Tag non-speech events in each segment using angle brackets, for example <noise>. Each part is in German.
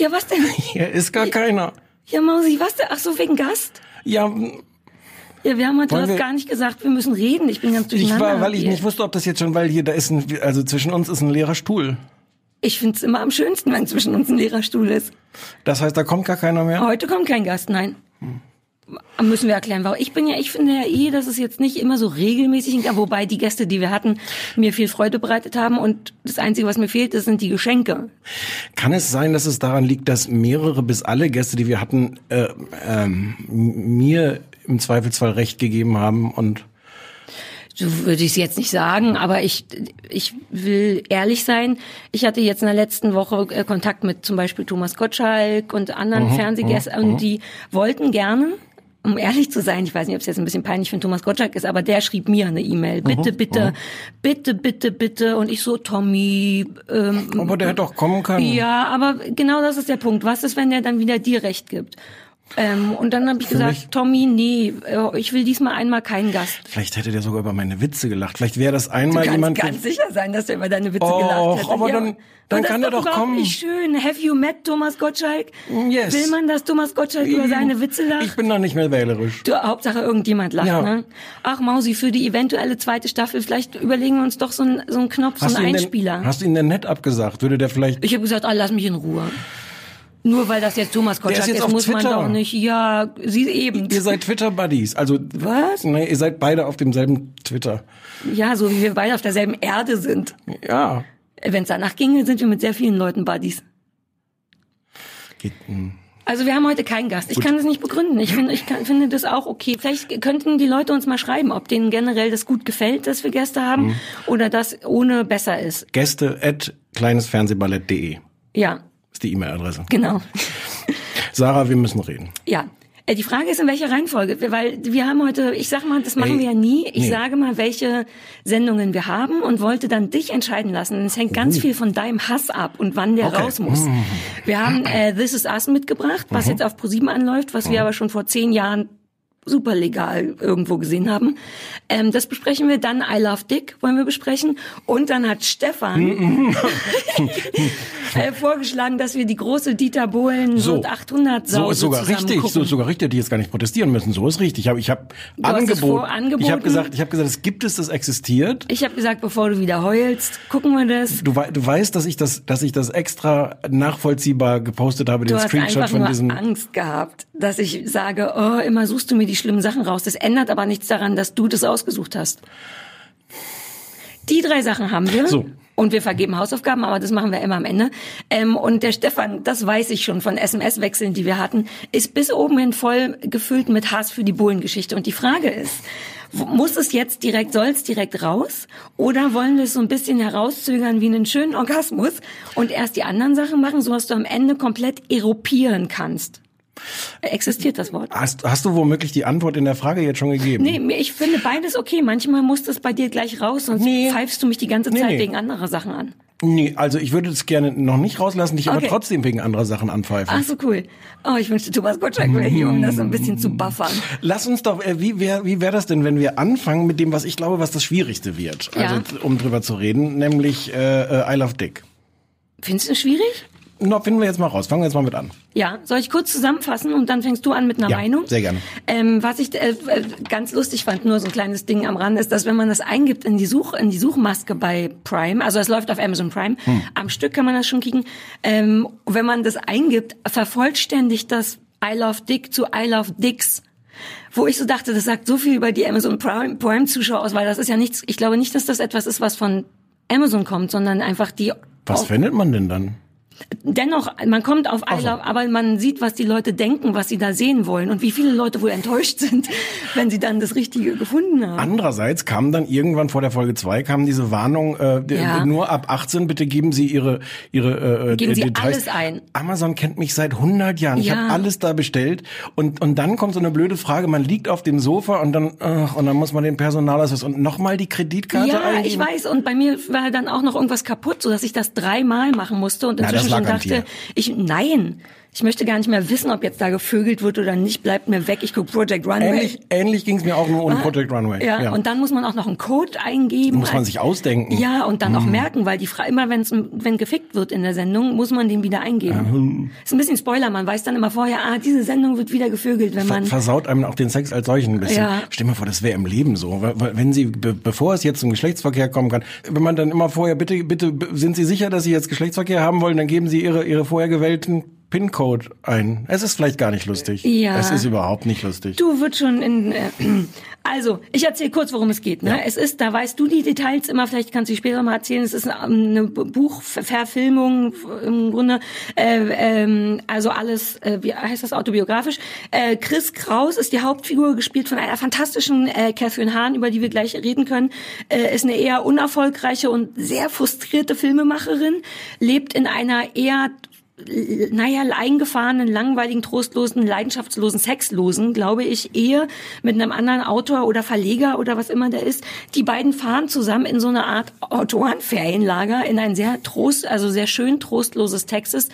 Ja, was denn? <laughs> hier ist gar keiner. Ja, Mausi, was denn? Ach so, wegen Gast? Ja, Ja, wir haben heute wir- gar nicht gesagt, wir müssen reden. Ich bin ganz ich durcheinander. war, weil ich hier. nicht wusste, ob das jetzt schon, weil hier, da ist ein, also zwischen uns ist ein leerer Stuhl. Ich find's immer am schönsten, wenn zwischen uns ein leerer Stuhl ist. Das heißt, da kommt gar keiner mehr? Heute kommt kein Gast, nein. Müssen wir erklären, warum. Ich bin ja, ich finde ja eh, dass es jetzt nicht immer so regelmäßig, wobei die Gäste, die wir hatten, mir viel Freude bereitet haben und das Einzige, was mir fehlt, das sind die Geschenke. Kann es sein, dass es daran liegt, dass mehrere bis alle Gäste, die wir hatten, äh, ähm, mir im Zweifelsfall recht gegeben haben und So würde ich es jetzt nicht sagen, aber ich, ich will ehrlich sein. Ich hatte jetzt in der letzten Woche äh, Kontakt mit zum Beispiel Thomas Gottschalk und anderen Fernsehgästen und die wollten gerne, um ehrlich zu sein, ich weiß nicht, ob es jetzt ein bisschen peinlich für Thomas Gottschalk ist, aber der schrieb mir eine E-Mail. Bitte, bitte, bitte, bitte, bitte. Und ich so, Tommy, ähm, aber der hätte doch kommen können. ja, aber genau das ist der Punkt. Was ist, wenn der dann wieder dir recht gibt? Ähm, und dann habe ich gesagt, mich- Tommy, nee, äh, ich will diesmal einmal keinen Gast. Vielleicht hätte der sogar über meine Witze gelacht. Vielleicht wäre das einmal Du jemand. ganz sicher sein, dass er über deine Witze Och, gelacht hätte. aber dann- dann das kann ist er doch kommen. nicht schön. Have you met Thomas Gottschalk? Yes. Will man, dass Thomas Gottschalk über seine Witze lacht? Ich bin da nicht mehr wählerisch. Du, Hauptsache irgendjemand lacht, Ja. ne? Ach Mausi, für die eventuelle zweite Staffel, vielleicht überlegen wir uns doch so einen so einen Knopf, so Hast du, einen Einspieler. denn, hast du ihn denn nett abgesagt? Würde der vielleicht. ich habe gesagt, ah, lass mich in Ruhe. Nur weil das jetzt Thomas Gottschalk jetzt ist, muss man Twitter. doch nicht. Ja, sie eben. Ihr seid Twitter-Buddies. Also. Was? Nee, ihr seid beide auf demselben Twitter. Ja, so wie wir beide auf derselben Erde sind. Ja. Wenn es danach ginge, sind wir mit sehr vielen Leuten Buddies. Geht, hm. Also wir haben heute keinen Gast. Ich kann das nicht begründen. Ich finde, ich kann, finde das auch okay. Vielleicht könnten die Leute uns mal schreiben, ob denen generell das gut gefällt, dass wir Gäste haben, Mhm. oder das ohne besser ist. Gäste at kleinesfernsehballett.de Ja, ist die E-Mail-Adresse. genau. <laughs> Sarah, wir müssen reden. Ja. Äh, Die Frage ist, in welcher Reihenfolge, weil wir haben heute, ich sag mal, das machen Ey, wir ja nie. Ich nee. sage mal, welche Sendungen wir haben und wollte dann dich entscheiden lassen. Es hängt ganz viel von deinem Hass ab und wann der raus muss. Wir haben äh, This Is Us mitgebracht, was Mhm. jetzt auf ProSieben anläuft, was wir aber schon vor zehn Jahren super legal irgendwo gesehen haben. Ähm, das besprechen wir dann. I Love Dick wollen wir besprechen. Und dann hat Stefan <laughs> äh, vorgeschlagen, dass wir die große Dieter Bohlen so, 800 Sau so ist sogar richtig, gucken. so ist sogar richtig, die jetzt gar nicht protestieren müssen. So ist richtig. Ich habe ich hab ich habe gesagt, ich habe gesagt, es gibt es, das existiert. Ich habe gesagt, bevor du wieder heulst, gucken wir das. Du, du weißt, dass ich das, dass ich das extra nachvollziehbar gepostet habe, Du den hast Screenshot von diesem. Angst gehabt, dass ich sage, oh, immer suchst du mir die schlimmen Sachen raus. Das ändert aber nichts daran, dass du das ausgesucht hast. Die drei Sachen haben wir. So. Und wir vergeben Hausaufgaben, aber das machen wir immer am Ende. Ähm, und der Stefan, das weiß ich schon von SMS-Wechseln, die wir hatten, ist bis oben hin voll gefüllt mit Hass für die Bohlen-Geschichte. Und die Frage ist, muss es jetzt direkt, soll es direkt raus? Oder wollen wir es so ein bisschen herauszögern wie einen schönen Orgasmus und erst die anderen Sachen machen, so dass du am Ende komplett eropieren kannst? Existiert das Wort? Hast, hast du womöglich die Antwort in der Frage jetzt schon gegeben? Nee, ich finde beides okay. Manchmal muss das bei dir gleich raus, sonst Nee. pfeifst du mich die ganze Nee, Zeit nee. wegen anderer Sachen an. Nee, also ich würde es gerne noch nicht rauslassen, dich aber Okay. trotzdem wegen anderer Sachen anpfeifen. Ach so, cool. Oh, ich wünschte, Thomas Gottschalk wäre hier, um das so ein bisschen zu buffern. Lass uns doch, äh, wie wäre wie wär das denn, wenn wir anfangen mit dem, was ich glaube, was das Schwierigste wird, Ja. also um drüber zu reden, nämlich äh, äh, I Love Dick. Findest du schwierig? Na, finden wir jetzt mal raus. Fangen wir jetzt mal mit an. Ja, soll ich kurz zusammenfassen und dann fängst du an mit einer Ja, Meinung? sehr gerne. Ähm, was ich äh, äh, ganz lustig fand, nur so ein kleines Ding am Rand, ist, dass wenn man das eingibt in die Such in die Suchmaske bei Prime, also es läuft auf Amazon Prime, Hm. am Stück kann man das schon kriegen. Ähm, wenn man das eingibt, vervollständigt das I Love Dick zu I Love Dicks. Wo ich so dachte, das sagt so viel über die Amazon Prime, Prime Zuschauer aus, weil das ist ja nichts, ich glaube nicht, dass das etwas ist, was von Amazon kommt, sondern einfach die Was findet man denn dann? Dennoch, man kommt auf I Love, aber man sieht, was die Leute denken, was sie da sehen wollen und wie viele Leute wohl enttäuscht sind, <laughs> wenn sie dann das Richtige gefunden haben. Andererseits kam dann irgendwann vor der Folge 2 kam diese Warnung, äh, Ja. nur ab 18 bitte geben Sie Ihre ihre äh, Geben Sie Details. alles ein. Amazon kennt mich seit 100 Jahren. Ich Ja. habe alles da bestellt und und dann kommt so eine blöde Frage, man liegt auf dem Sofa und dann ach, und dann muss man den Personalausweis und nochmal die Kreditkarte Ja, eingeben. ich weiß. Und bei mir war dann auch noch irgendwas kaputt, so dass ich das dreimal machen musste und inzwischen schon dachte, ich nein, ich möchte gar nicht mehr wissen, ob jetzt da gevögelt wird oder nicht. Bleibt mir weg. Ich gucke Project Runway. Ähnlich, ähnlich ging es mir auch nur ohne Project Runway. Ja, und dann muss man auch noch einen Code eingeben. Muss man sich ausdenken. Mhm. Ja, und dann auch merken, weil die Frage immer, wenn's, wenn gefickt wird in der Sendung, muss man den wieder eingeben. Ist ein bisschen Spoiler, man weiß dann immer vorher, ah, diese Sendung wird wieder gevögelt, wenn man. versaut einem auch den Sex als solchen ein bisschen. Ja. Stell mal vor, das wäre im Leben so. Wenn Sie, be bevor es jetzt zum Geschlechtsverkehr kommen kann, wenn man dann immer vorher, bitte, bitte, sind Sie sicher, dass Sie jetzt Geschlechtsverkehr haben wollen, dann geben Sie Ihre, Ihre vorher gewählten PIN-Code ein. Es ist vielleicht gar nicht lustig. Ja. Es ist überhaupt nicht lustig. Du wird schon in. Äh, <clears throat> also, ich erzähle kurz, worum es geht. Ne? Ja. Es ist, da weißt du die Details immer, vielleicht kannst du später mal erzählen. Es ist ähm, eine Buchverfilmung im Grunde. Äh, ähm, also alles, äh, wie heißt das autobiografisch? Äh, Chris Kraus ist die Hauptfigur, gespielt von einer fantastischen äh, Catherine Hahn, über die wir gleich reden können. Äh, ist eine eher unerfolgreiche und sehr frustrierte Filmemacherin, lebt in einer eher naja, eingefahrenen, langweiligen, trostlosen, leidenschaftslosen, sexlosen, glaube ich, Ehe mit einem anderen Autor oder Verleger oder was immer der ist. Die beiden fahren zusammen in so eine Art Autorenferienlager in ein sehr trost, also sehr schön trostloses Texas,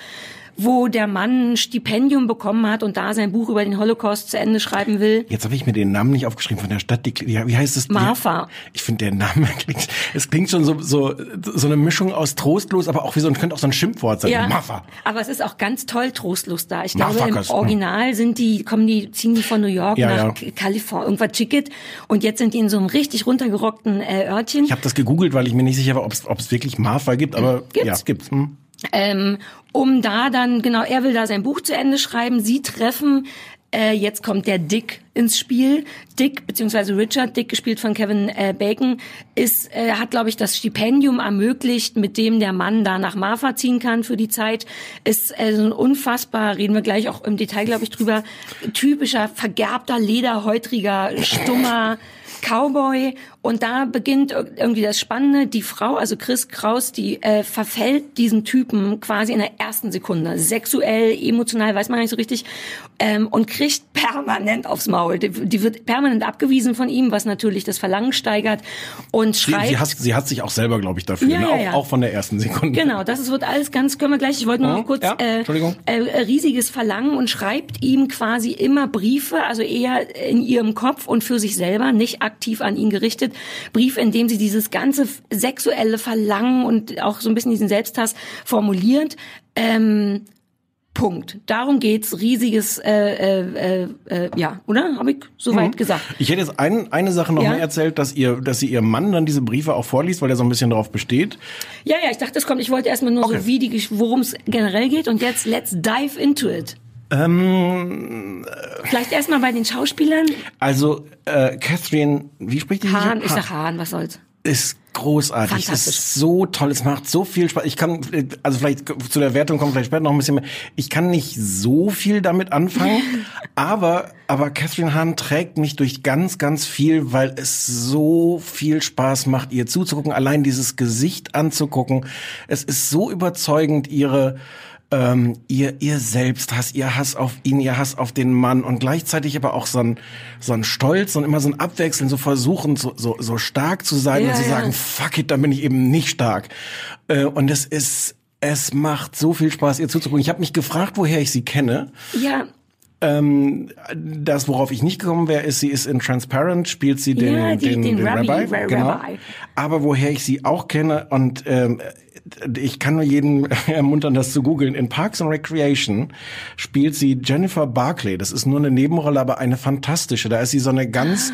wo der Mann ein Stipendium bekommen hat und da sein Buch über den Holocaust zu Ende schreiben will. Jetzt habe ich mir den Namen nicht aufgeschrieben von der Stadt. Die, wie heißt es? Marfa. Ich finde der Name <laughs> klingt, es klingt schon so, so, so eine Mischung aus trostlos, aber auch wie so ein, könnte auch so ein Schimpfwort sein. Marfa. aber es ist auch ganz toll trostlos da. Ich glaube, im Motherfuckers. Original sind die, kommen die, ziehen die von New York Ja, nach ja. Kalifornien, irgendwas Chicket. Und jetzt sind die in so einem richtig runtergerockten äh, Örtchen. Ich habe das gegoogelt, weil ich mir nicht sicher war, ob es wirklich Marfa gibt, aber Gibt's. ja, gibt's. Hm. Ähm, um da dann, genau, er will da sein Buch zu Ende schreiben, sie treffen, äh, jetzt kommt der Dick ins Spiel. Dick, beziehungsweise Richard, Dick gespielt von Kevin äh, Bacon, ist, äh, hat, glaube ich, das Stipendium ermöglicht, mit dem der Mann da nach Marfa ziehen kann für die Zeit. Ist äh, so ein unfassbar, reden wir gleich auch im Detail, glaube ich, drüber, typischer, vergerbter, lederhäutriger, stummer Cowboy und da beginnt ir- irgendwie das Spannende. Die Frau, also Chris Kraus, die äh, verfällt diesen Typen quasi in der ersten Sekunde. Sexuell, emotional, weiß man nicht so richtig. Ähm, und kriegt <laughs> permanent aufs Maul. Die, die wird permanent abgewiesen von ihm, was natürlich das Verlangen steigert. Und Sie, schreibt... sie, hasst, sie hat sich auch selber, glaube ich, dafür. Ja, ne? auch, ja. auch von der ersten Sekunde. Genau, das ist, wird alles ganz, können wir gleich, ich wollte nur Mhm, noch kurz, ja, Entschuldigung. äh, äh, riesiges Verlangen und schreibt ihm quasi immer Briefe, also eher in ihrem Kopf und für sich selber, nicht aktiv an ihn gerichtet. Briefe, in dem sie dieses ganze sexuelle Verlangen und auch so ein bisschen diesen Selbsthass formuliert. Ähm, Punkt. Darum geht's. Riesiges, äh, äh, äh, äh, ja, oder? Habe ich soweit gesagt. Ich hätte jetzt ein, eine Sache noch Ja? mehr erzählt, dass ihr, dass sie ihrem Mann dann diese Briefe auch vorliest, weil er so ein bisschen darauf besteht. Ja, ja, ich dachte, es kommt. Ich wollte erstmal nur Okay. so, wie die, worum es generell geht. Und jetzt let's dive into it. Ähm, Vielleicht erstmal bei den Schauspielern. also äh, Catherine, wie spricht die? Hahn, ich sag Hahn, was soll's. ist großartig, Fantastisch. ist so toll, es macht so viel Spaß. Ich kann, also vielleicht zu der Wertung kommt vielleicht später noch ein bisschen mehr. Ich kann nicht so viel damit anfangen, <laughs> aber, aber Catherine Hahn trägt mich durch ganz, ganz viel, weil es so viel Spaß macht, ihr zuzugucken, allein dieses Gesicht anzugucken. Es ist so überzeugend, ihre, ähm, ihr, ihr Selbsthass, ihr Hass auf ihn, ihr Hass auf den Mann und gleichzeitig aber auch so ein, so ein Stolz und immer so ein Abwechseln, so versuchen, so, so, so stark zu sein Ja, und zu ja. sagen, fuck it, dann bin ich eben nicht stark. Äh, und es ist, es macht so viel Spaß, ihr zuzugucken. Ich habe mich gefragt, woher ich sie kenne. Ja, Ähm, das, worauf ich nicht gekommen wäre, ist, sie ist in Transparent, spielt sie den, Ja, die- den, den den Rabbi, Rabbi, Ra- genau. Rabbi. Aber woher ich sie auch kenne und ähm, ich kann nur jeden <laughs> ermuntern, das zu googeln. In Parks and Recreation spielt sie Jennifer Barclay. Das ist nur eine Nebenrolle, aber eine fantastische. Da ist sie so eine ganz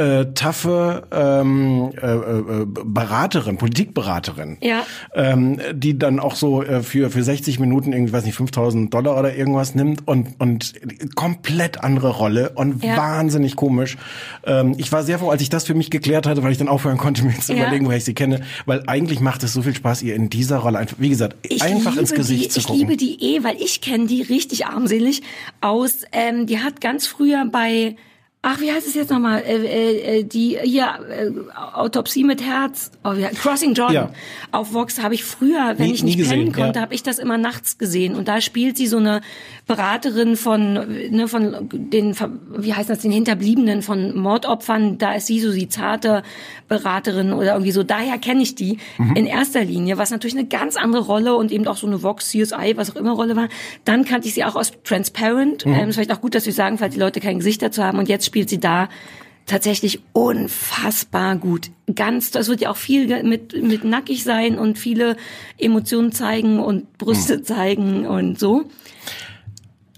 äh, taffe ähm, äh, äh, Beraterin, Politikberaterin, Ja. ähm, die dann auch so äh, für für 60 Minuten irgendwie, weiß nicht, 5000 Dollar oder irgendwas nimmt und und komplett andere Rolle und Ja. wahnsinnig komisch. Ähm, ich war sehr froh, als ich das für mich geklärt hatte, weil ich dann aufhören konnte, <laughs> mir zu Ja. überlegen, woher ich sie kenne, weil eigentlich macht es so viel Spaß, ihr in dieser Rolle einfach, wie gesagt, Ich einfach ins Gesicht die, zu ich gucken. liebe die eh, weil ich kenne die richtig armselig aus. Ähm, die hat ganz früher bei Ach, wie heißt es jetzt nochmal? Äh, äh, äh, die hier äh, Autopsie mit Herz, oh, wie, Crossing Jordan Ja. auf Vox habe ich früher, wenn Nie- ich nicht gesehen, pennen konnte, ja. habe ich das immer nachts gesehen und da spielt sie so eine Beraterin von ne, von den wie heißt das den Hinterbliebenen von Mordopfern. Da ist sie so die zarte Beraterin oder irgendwie so. Daher kenne ich die Mhm. in erster Linie, was natürlich eine ganz andere Rolle und eben auch so eine Vox CSI, was auch immer Rolle war. Dann kannte ich sie auch aus Transparent. Mhm. Ähm, ist vielleicht auch gut, dass Sie sagen, falls die Leute kein Gesicht dazu haben. Und jetzt spielt sie da tatsächlich unfassbar gut. Ganz, das wird ja auch viel mit, mit nackig sein und viele Emotionen zeigen und Brüste Mhm. zeigen und so.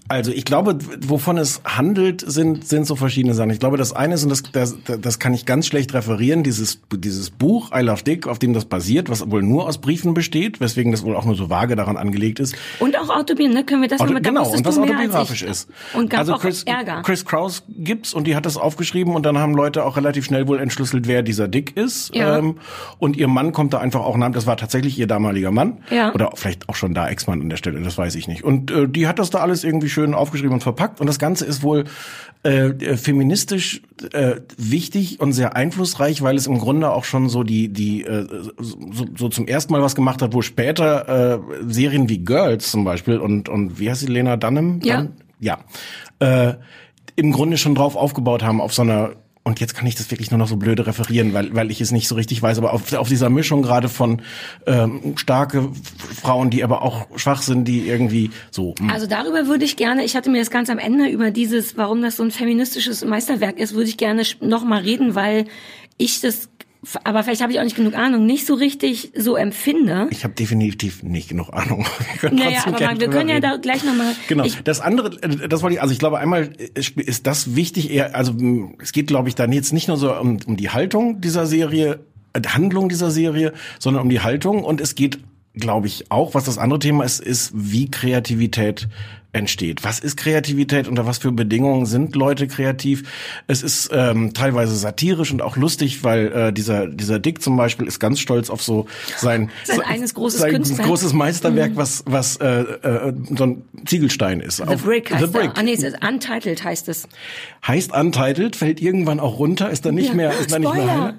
Also ich glaube, wovon es handelt, sind sind so verschiedene Sachen. Ich glaube, das eine ist und das das, das kann ich ganz schlecht referieren. Dieses dieses Buch I Love Dick, auf dem das basiert, was wohl nur aus Briefen besteht, weswegen das wohl auch nur so vage daran angelegt ist. Und auch autobiografisch, ne? Können wir das Auto, nochmal, genau, und was autobiografisch ist. Und gab also auch Chris, Ärger. Chris Kraus gibt's und die hat das aufgeschrieben und dann haben Leute auch relativ schnell wohl entschlüsselt, wer dieser Dick ist. Ja. Ähm, und ihr Mann kommt da einfach auch nach, das war tatsächlich ihr damaliger Mann. Ja. Oder vielleicht auch schon da Ex-Mann an der Stelle, das weiß ich nicht. Und äh, die hat das da alles irgendwie schön aufgeschrieben und verpackt und das Ganze ist wohl äh, feministisch äh, wichtig und sehr einflussreich, weil es im Grunde auch schon so die die äh, so, so zum ersten Mal was gemacht hat, wo später äh, Serien wie Girls zum Beispiel und und wie heißt sie Lena Dunham? Ja. Dunn? ja, äh, im Grunde schon drauf aufgebaut haben auf so einer und jetzt kann ich das wirklich nur noch so blöde referieren, weil, weil ich es nicht so richtig weiß, aber auf, auf dieser Mischung gerade von ähm, starke Frauen, die aber auch schwach sind, die irgendwie so. hm. Also darüber würde ich gerne, ich hatte mir das ganz am Ende über dieses, warum das so ein feministisches Meisterwerk ist, würde ich gerne noch mal reden, weil ich das, aber vielleicht habe ich auch nicht genug Ahnung, nicht so richtig so empfinde. Ich habe definitiv nicht genug Ahnung. <laughs> Wir können Naja, aber mal, wir können ja reden. da gleich noch mal. Genau. Ich, das andere, äh, das wollte ich, also ich glaube einmal ist ist das wichtig eher, also es geht glaube ich dann jetzt nicht nur so um, um die Haltung dieser Serie, äh, Handlung dieser Serie, sondern um die Haltung und es geht glaube ich auch, was das andere Thema ist, ist wie Kreativität entsteht. Was ist Kreativität? Unter was für Bedingungen sind Leute kreativ? Es ist ähm, teilweise satirisch und auch lustig, weil äh, dieser dieser Dick zum Beispiel ist ganz stolz auf so sein Sein eines großes sein großes Meisterwerk, was was äh, äh, so ein Ziegelstein ist. The Auf- Brick heißt The Brick. Ah nee, es ist Untitled heißt es. Heißt Untitled, fällt irgendwann auch runter, ist dann nicht Ja. mehr, ist dann nicht mehr heile.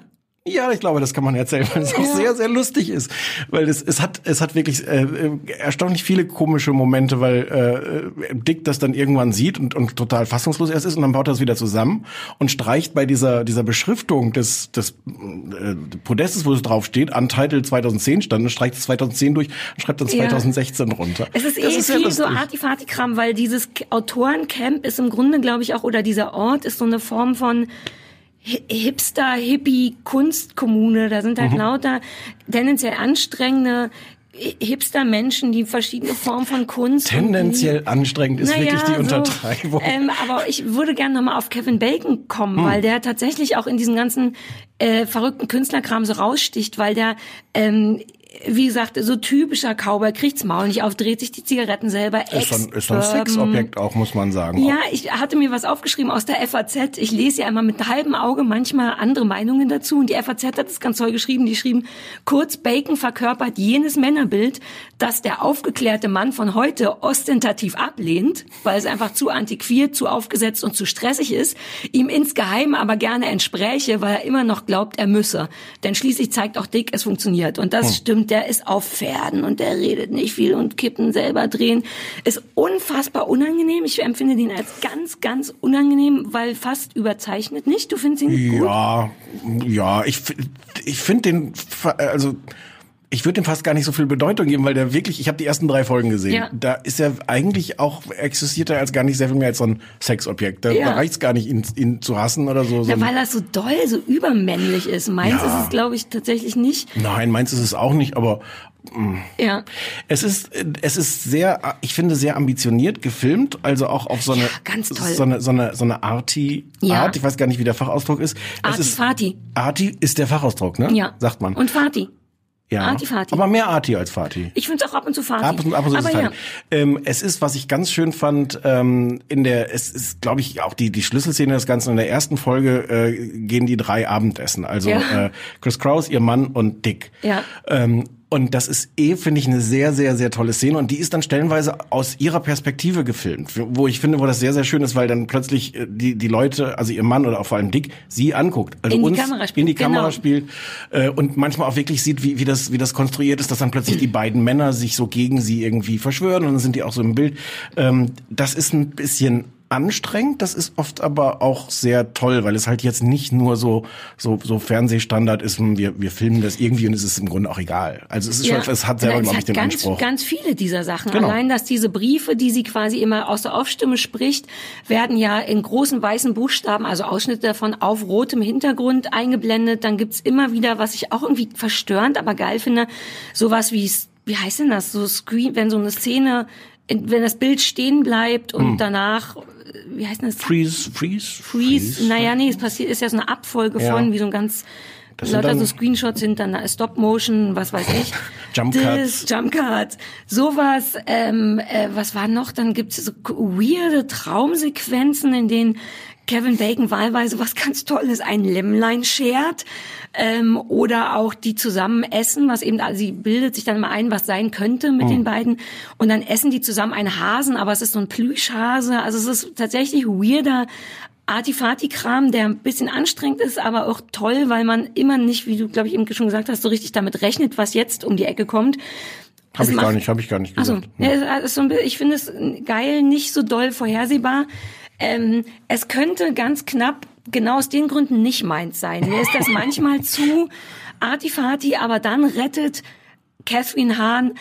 Ja, ich glaube, das kann man erzählen, weil es auch sehr, sehr lustig ist. Weil es, es hat, es hat wirklich äh, äh, erstaunlich viele komische Momente, weil äh, Dick das dann irgendwann sieht und, und total fassungslos erst ist und dann baut er es wieder zusammen und streicht bei dieser, dieser Beschriftung des, des äh, Podestes, wo es drauf steht, Untitled 2010 stand, und streicht es 2010 durch und schreibt dann Ja. 2016 runter. Es ist Das eh sehr viel so. Artifati-Kram, weil dieses Autorencamp ist im Grunde, glaube ich, auch, oder dieser Ort ist so eine Form von Hipster, Hippie, Kunstkommune. Da sind halt Mhm. lauter tendenziell anstrengende Hi- Hipster-Menschen, die verschiedene Formen von Kunst. Tendenziell anstrengend ist naja, wirklich die so, Untertreibung. ähm, aber ich würde gerne nochmal auf Kevin Bacon kommen, Hm. weil der tatsächlich auch in diesen ganzen äh, verrückten Künstlerkram so raussticht, weil der ähm, wie gesagt, so typischer Cowboy kriegt's Maul nicht auf, dreht sich die Zigaretten selber. ist so ein, ist so ein. Sexobjekt auch, muss man sagen. Ja, ich hatte mir was aufgeschrieben aus der FAZ. Ich lese ja immer mit halbem Auge manchmal andere Meinungen dazu. Und die FAZ hat es ganz toll geschrieben. Die schrieben, kurz Bacon verkörpert jenes Männerbild, das der aufgeklärte Mann von heute ostentativ ablehnt, weil es einfach zu antiquiert, zu aufgesetzt und zu stressig ist, ihm insgeheim aber gerne entspräche, weil er immer noch glaubt, er müsse. Denn schließlich zeigt auch Dick, es funktioniert. Und das stimmt, der ist auf Pferden und der redet nicht viel und Kippen selber drehen. Ist unfassbar unangenehm. Ich empfinde den als ganz, ganz unangenehm, weil fast überzeichnet nicht. Du findest ihn gut? Ja, ja, ich, ich finde den, also ich würde dem fast gar nicht so viel Bedeutung geben, weil der wirklich, ich habe die ersten drei Folgen gesehen. Ja. Da ist er eigentlich auch, existiert er als gar nicht sehr viel mehr als so ein Sexobjekt. Da, Ja. da reicht's gar nicht, ihn, ihn zu hassen oder so. so Ja, weil er so doll, so übermännlich ist. Meins Ja. ist es, glaube ich, tatsächlich nicht. Nein, meins ist es auch nicht, aber Ja. Es ist, es ist sehr, ich finde, sehr ambitioniert gefilmt, also auch auf so eine, Ja, ganz toll. so eine, so eine, so eine Arty Ja. Art. Ich weiß gar nicht, wie der Fachausdruck ist. Es Arti ist, Fati. Arty ist der Fachausdruck, ne? Ja. Sagt man. Und Fati. Ja. Arti Fati. Aber mehr Arty als Fati. Ich finde es auch ab und zu Fati. Ab und, ab und zu ist Aber es ja. Ähm, Es ist, was ich ganz schön fand, ähm, in der, es ist, glaube ich, auch die, die Schlüsselszene des Ganzen. In der ersten Folge äh, gehen die drei Abendessen. Also Ja. äh, Chris Kraus, ihr Mann und Dick. Ja. Ähm, und das ist eh, finde ich, eine sehr, sehr, sehr tolle Szene. Und die ist dann stellenweise aus ihrer Perspektive gefilmt. Wo ich finde, wo das sehr, sehr schön ist, weil dann plötzlich äh, die, die Leute, also ihr Mann oder auch vor allem Dick, sie anguckt. Also In die uns Kamera spielt, in die Kamera genau. spielt äh, und manchmal auch wirklich sieht, wie, wie, das, wie das konstruiert ist, dass dann plötzlich die beiden Männer sich so gegen sie irgendwie verschwören und dann sind die auch so im Bild. Ähm, das ist ein bisschen anstrengend, das ist oft aber auch sehr toll, weil es halt jetzt nicht nur so so so Fernsehstandard ist, hm, wir wir filmen das irgendwie und es ist im Grunde auch egal. Also es ist schon, es hat selber glaube ich den ganz, Anspruch. ganz viele dieser Sachen. Genau. Allein, dass diese Briefe, die sie quasi immer aus der Aufstimme spricht, werden ja in großen weißen Buchstaben, also Ausschnitte davon auf rotem Hintergrund eingeblendet. Dann gibt's immer wieder, was ich auch irgendwie verstörend, aber geil finde, sowas wie, wie heißt denn das, so Screen, wenn so eine Szene, wenn das Bild stehen bleibt und Hm. danach, wie heißt das? Freeze, freeze, Freeze. Naja, nee, es passiert, ist ja so eine Abfolge Ja. von, wie so ein ganz, Das lauter dann- so Screenshots sind dann Stop Motion, was weiß ich. <laughs> Jump Cuts. Jump Cuts. Sowas, ähm, äh, was war noch? Dann gibt es so weirde Traumsequenzen, in denen Kevin Bacon wahlweise was ganz Tolles, ein Lämmlein schert, ähm, oder auch die zusammen essen, was eben, also sie bildet sich dann mal ein, was sein könnte mit den beiden, und dann essen die zusammen einen Hasen, aber es ist so ein Plüschhase, also es ist tatsächlich weirder Artifati-Kram, der ein bisschen anstrengend ist, aber auch toll, weil man immer nicht, wie du, glaube ich, eben schon gesagt hast, so richtig damit rechnet, was jetzt um die Ecke kommt. Habe ich gar macht- nicht, habe ich gar nicht Also, gesagt. ja, es ist so ein bisschen, ich finde es geil, nicht so doll vorhersehbar. Ähm, es könnte ganz knapp genau aus den Gründen nicht meins sein. Mir ist das <laughs> manchmal zu artifati, aber dann rettet Catherine Hahn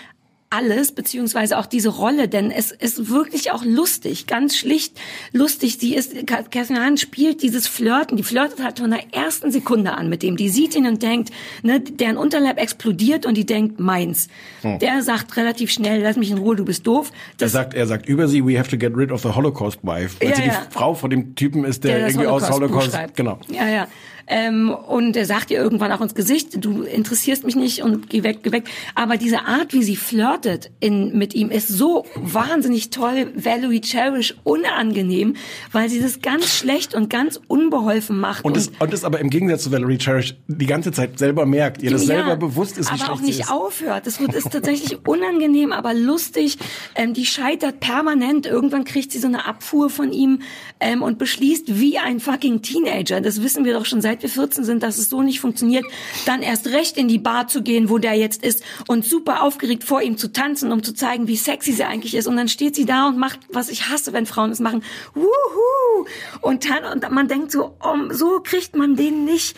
alles, beziehungsweise auch diese Rolle, denn es ist wirklich auch lustig, ganz schlicht lustig. Sie ist, Catherine Hahn spielt dieses Flirten, die flirtet halt von der ersten Sekunde an mit dem. Die sieht ihn und denkt, ne, deren Unterleib explodiert und die denkt, meins. Der sagt relativ schnell, lass mich in Ruhe, du bist doof. Er Das, sagt, er sagt über sie, we have to get rid of the Holocaust wife. Weil Ja, sie ja. die Frau von dem Typen ist, der, das irgendwie aus Holocaust-Buch Holocaust, genau. Ja, ja. Ähm, und er sagt ihr irgendwann auch ins Gesicht, du interessierst mich nicht und geh weg, geh weg. Aber diese Art, wie sie flirtet in, mit ihm, ist so wahnsinnig toll, Valerie Cherish unangenehm, weil sie das ganz schlecht und ganz unbeholfen macht. Und es, und es aber im Gegensatz zu Valerie Cherish die ganze Zeit selber merkt, ihr das Ja, selber bewusst ist, wie aber auch nicht ist. aufhört. Das wird ist <laughs> tatsächlich unangenehm, aber lustig. Ähm, die scheitert permanent. Irgendwann kriegt sie so eine Abfuhr von ihm ähm, und beschließt wie ein fucking Teenager. Das wissen wir doch schon seit wir 14 sind, dass es so nicht funktioniert. Dann erst recht in die Bar zu gehen, wo der jetzt ist und super aufgeregt vor ihm zu tanzen, um zu zeigen, wie sexy sie eigentlich ist. Und dann steht sie da und macht, was ich hasse, wenn Frauen es machen. Wuhu! Und, und man denkt so, oh, so kriegt man den nicht.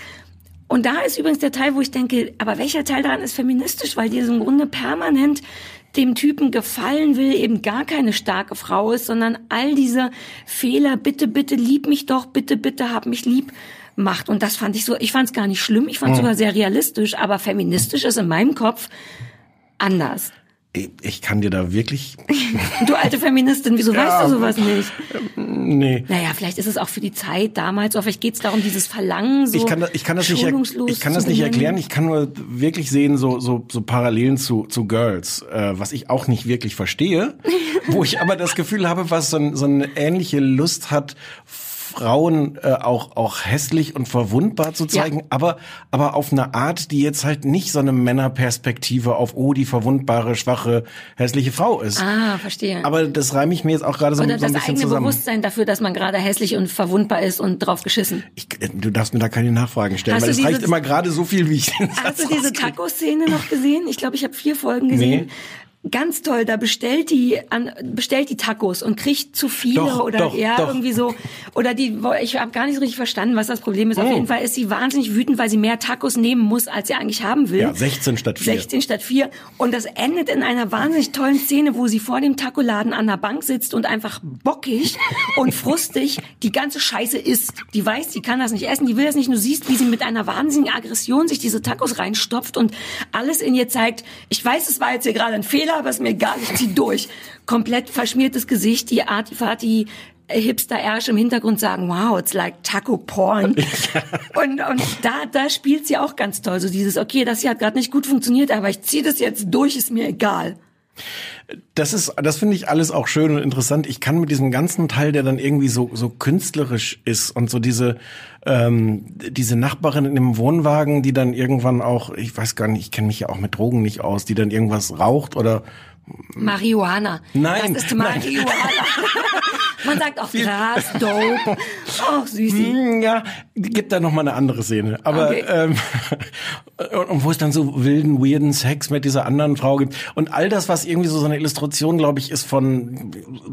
Und da ist übrigens der Teil, wo ich denke, aber welcher Teil daran ist feministisch, weil die so im Grunde permanent dem Typen gefallen will, eben gar keine starke Frau ist, sondern all diese Fehler, bitte, bitte lieb mich doch, bitte, bitte hab mich lieb macht. Und das fand ich so, ich fand es gar nicht schlimm, ich fand es sogar sehr realistisch, aber feministisch ist in meinem Kopf anders. Ich, ich kann dir da wirklich, <laughs> Du alte Feministin, wieso weißt du sowas nicht? nee. Naja, vielleicht ist es auch für die Zeit damals, oder vielleicht geht es darum, dieses Verlangen so ich kann, das- ich kann das nicht, ich kann das nicht erklären. Ich kann nur wirklich sehen, so, so, so Parallelen zu, zu Girls, äh, was ich auch nicht wirklich verstehe, wo ich aber das Gefühl habe, was so, so eine ähnliche Lust hat, Frauen äh, auch auch hässlich und verwundbar zu zeigen, aber aber auf eine Art, die jetzt halt nicht so eine Männerperspektive auf oh die verwundbare schwache hässliche Frau ist. Ah, verstehe. Aber das reime ich mir jetzt auch gerade so, Oder so ein das bisschen eigene zusammen. Bewusstsein dafür, dass man gerade hässlich und verwundbar ist und drauf geschissen. Ich, äh, du darfst mir da keine Nachfragen stellen, Hast weil es reicht immer gerade so viel, wie ich den Hast Satz du diese. Taco-Szene noch gesehen? Ich glaube, ich habe vier Folgen gesehen. Nee. Ganz toll, da bestellt die an, bestellt die Tacos und kriegt zu viele Doch, oder doch, ja doch. irgendwie so oder die ich habe gar nicht so richtig verstanden, was das Problem ist. Auf Oh. jeden Fall ist sie wahnsinnig wütend, weil sie mehr Tacos nehmen muss, als sie eigentlich haben will. Ja, 16 statt 4. 16 statt 4 und das endet in einer wahnsinnig tollen Szene, wo sie vor dem Tacoladen an der Bank sitzt und einfach bockig <laughs> und frustig die ganze Scheiße isst. Die weiß, die kann das nicht essen, die will das nicht. Du siehst, wie sie mit einer wahnsinnigen Aggression sich diese Tacos reinstopft und alles in ihr zeigt, ich weiß, es war jetzt hier gerade ein Fehler, aber ist mir egal, ich zieh durch. Komplett verschmiertes Gesicht, die Artifati hipster Ersch im Hintergrund sagen, wow, it's like Taco Porn. <laughs> und und da, da spielt sie auch ganz toll. So dieses, okay, das hier hat gerade nicht gut funktioniert, aber ich ziehe das jetzt durch, ist mir egal. Das ist, das finde ich alles auch schön und interessant. Ich kann mit diesem ganzen Teil, der dann irgendwie so so künstlerisch ist und so diese ähm, diese Nachbarin in dem Wohnwagen, die dann irgendwann auch, ich weiß gar nicht, ich kenne mich ja auch mit Drogen nicht aus, die dann irgendwas raucht oder Marihuana. Nein, Das ist. Marihuana. <laughs> Man sagt auch Gras, Dope. Oh, Süßi. Hm, Ja, gibt da noch mal eine andere Szene. Aber Okay. ähm, <laughs> und, wo es dann so wilden, weirden Sex mit dieser anderen Frau gibt und all das, was irgendwie so so eine Illustration, glaube ich, ist von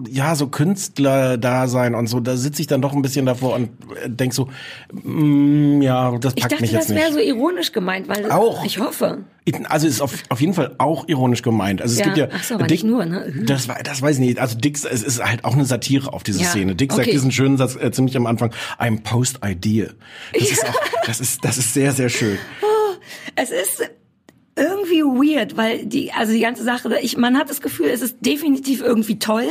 ja so Künstler-Dasein und so. Da sitze ich dann doch ein bisschen davor und denk so, mm, ja, das Ich packt dachte, mich jetzt das wäre nicht. so ironisch gemeint, weil Auch. ich hoffe. Also ist auf, auf jeden Fall auch ironisch gemeint. Also es Ja, gibt ja ach so, aber nicht nur, ne? Das, war- das weiß ich nicht. Also Dick, es ist halt auch eine Satire auf diese Ja, Szene. Dick sagt okay. diesen schönen Satz äh, ziemlich am Anfang: I'm post idea. Das ist auch, das ist, das ist sehr, sehr schön. Es ist irgendwie weird, weil die, also die ganze Sache, ich, man hat das Gefühl, es ist definitiv irgendwie toll,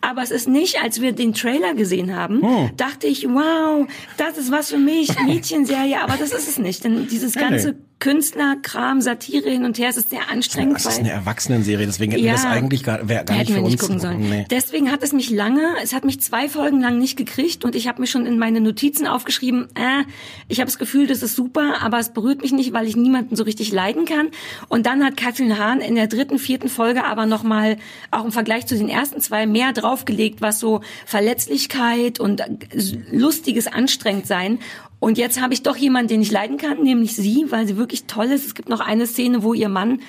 aber es ist nicht, als wir den Trailer gesehen haben, Hm. dachte ich, wow, das ist was für mich, <laughs> Mädchenserie, aber das ist es nicht, denn dieses ganze. Künstlerkram, Satire hin und her, es ist sehr anstrengend. Das ist eine Erwachsenenserie, deswegen hätten wir das eigentlich gar, wär, gar nicht hätten für wir nicht gucken sollen. Nee. Deswegen hat es mich lange, es hat mich zwei Folgen lang nicht gekriegt und ich habe mir schon in meine Notizen aufgeschrieben, äh, ich habe das Gefühl, das ist super, aber es berührt mich nicht, weil ich niemanden so richtig leiden kann. Und dann hat Katrin Hahn in der dritten, vierten Folge aber nochmal, auch im Vergleich zu den ersten zwei, mehr draufgelegt, was so Verletzlichkeit und äh, lustiges anstrengend sein. Und jetzt habe ich doch jemanden, den ich leiden kann, nämlich sie, weil sie wirklich toll ist. Es gibt noch eine Szene, wo ihr Mann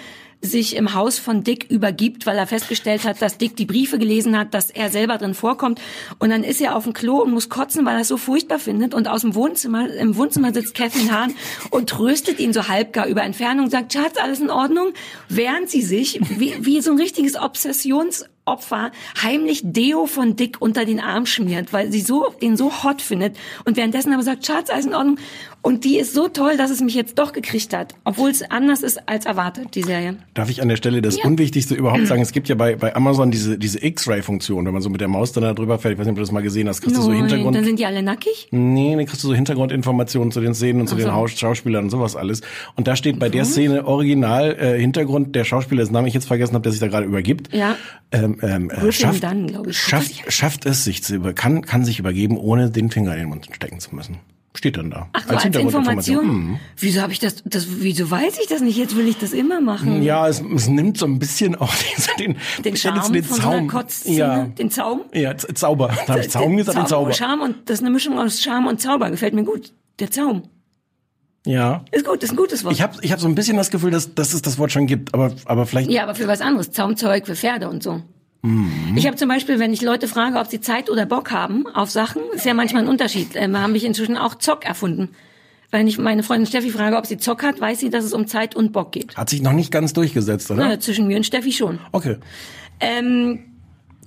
sich im Haus von Dick übergibt, weil er festgestellt hat, dass Dick die Briefe gelesen hat, dass er selber drin vorkommt. Und dann ist er auf dem Klo und muss kotzen, weil er es so furchtbar findet. Und aus dem Wohnzimmer, im Wohnzimmer sitzt Catherine Hahn und tröstet ihn so halbgar über Entfernung sagt, Schatz, alles in Ordnung? Während sie sich, wie, wie so ein richtiges Obsessionsopfer, heimlich Deo von Dick unter den Arm schmiert, weil sie so, den so hot findet. Und währenddessen aber sagt, Schatz, alles in Ordnung. Und die ist so toll, dass es mich jetzt doch gekriegt hat. Obwohl es anders ist als erwartet, die Serie. Darf ich an der Stelle das Ja. Unwichtigste überhaupt <clears throat> sagen? Es gibt ja bei, bei Amazon diese, diese X-Ray-Funktion, wenn man so mit der Maus dann da drüber fährt. Ich weiß nicht, ob du das mal gesehen hast. Kriegst du so Hintergrund. dann sind die alle nackig? Nee, dann kriegst du so Hintergrundinformationen zu den Szenen und zu den so. Haus Schauspielern und sowas alles. Und da steht bei der Szene original äh, Hintergrund der Schauspieler, dessen Namen ich jetzt vergessen habe, der sich da gerade übergibt. Ja. Ähm, ähm, äh, schafft, ich. schafft, schafft es, sich zu über, kann, kann sich übergeben, ohne den Finger in den Mund stecken zu müssen. Steht dann da. Ach so, als, Information? Mhm. Wieso habe ich das, das, wieso weiß ich das nicht? Jetzt will ich das immer machen. Ja, es, es nimmt so ein bisschen auch <laughs> den, den, Den Charme jetzt von so Ja, den Zaum. ja Zauber. <laughs> Da habe ich Zaum gesagt, den Zauber. Charme und das ist eine Mischung aus Charme und Zauber. Gefällt mir gut. Der Zaum. Ja. Ist gut, ist ein gutes Wort. Ich habe ich hab so ein bisschen das Gefühl, dass, dass es das Wort schon gibt, aber, aber vielleicht ja, aber für was anderes. Zaumzeug für Pferde und so. Mhm. Ich habe zum Beispiel, wenn ich Leute frage, ob sie Zeit oder Bock haben auf Sachen, ist ja manchmal ein Unterschied. Ähm, haben ich inzwischen auch Zock erfunden. Wenn ich meine Freundin Steffi frage, ob sie Zock hat, weiß sie, dass es um Zeit und Bock geht. hat sich noch nicht ganz durchgesetzt, oder? Na, zwischen mir und Steffi schon. Okay. Ähm,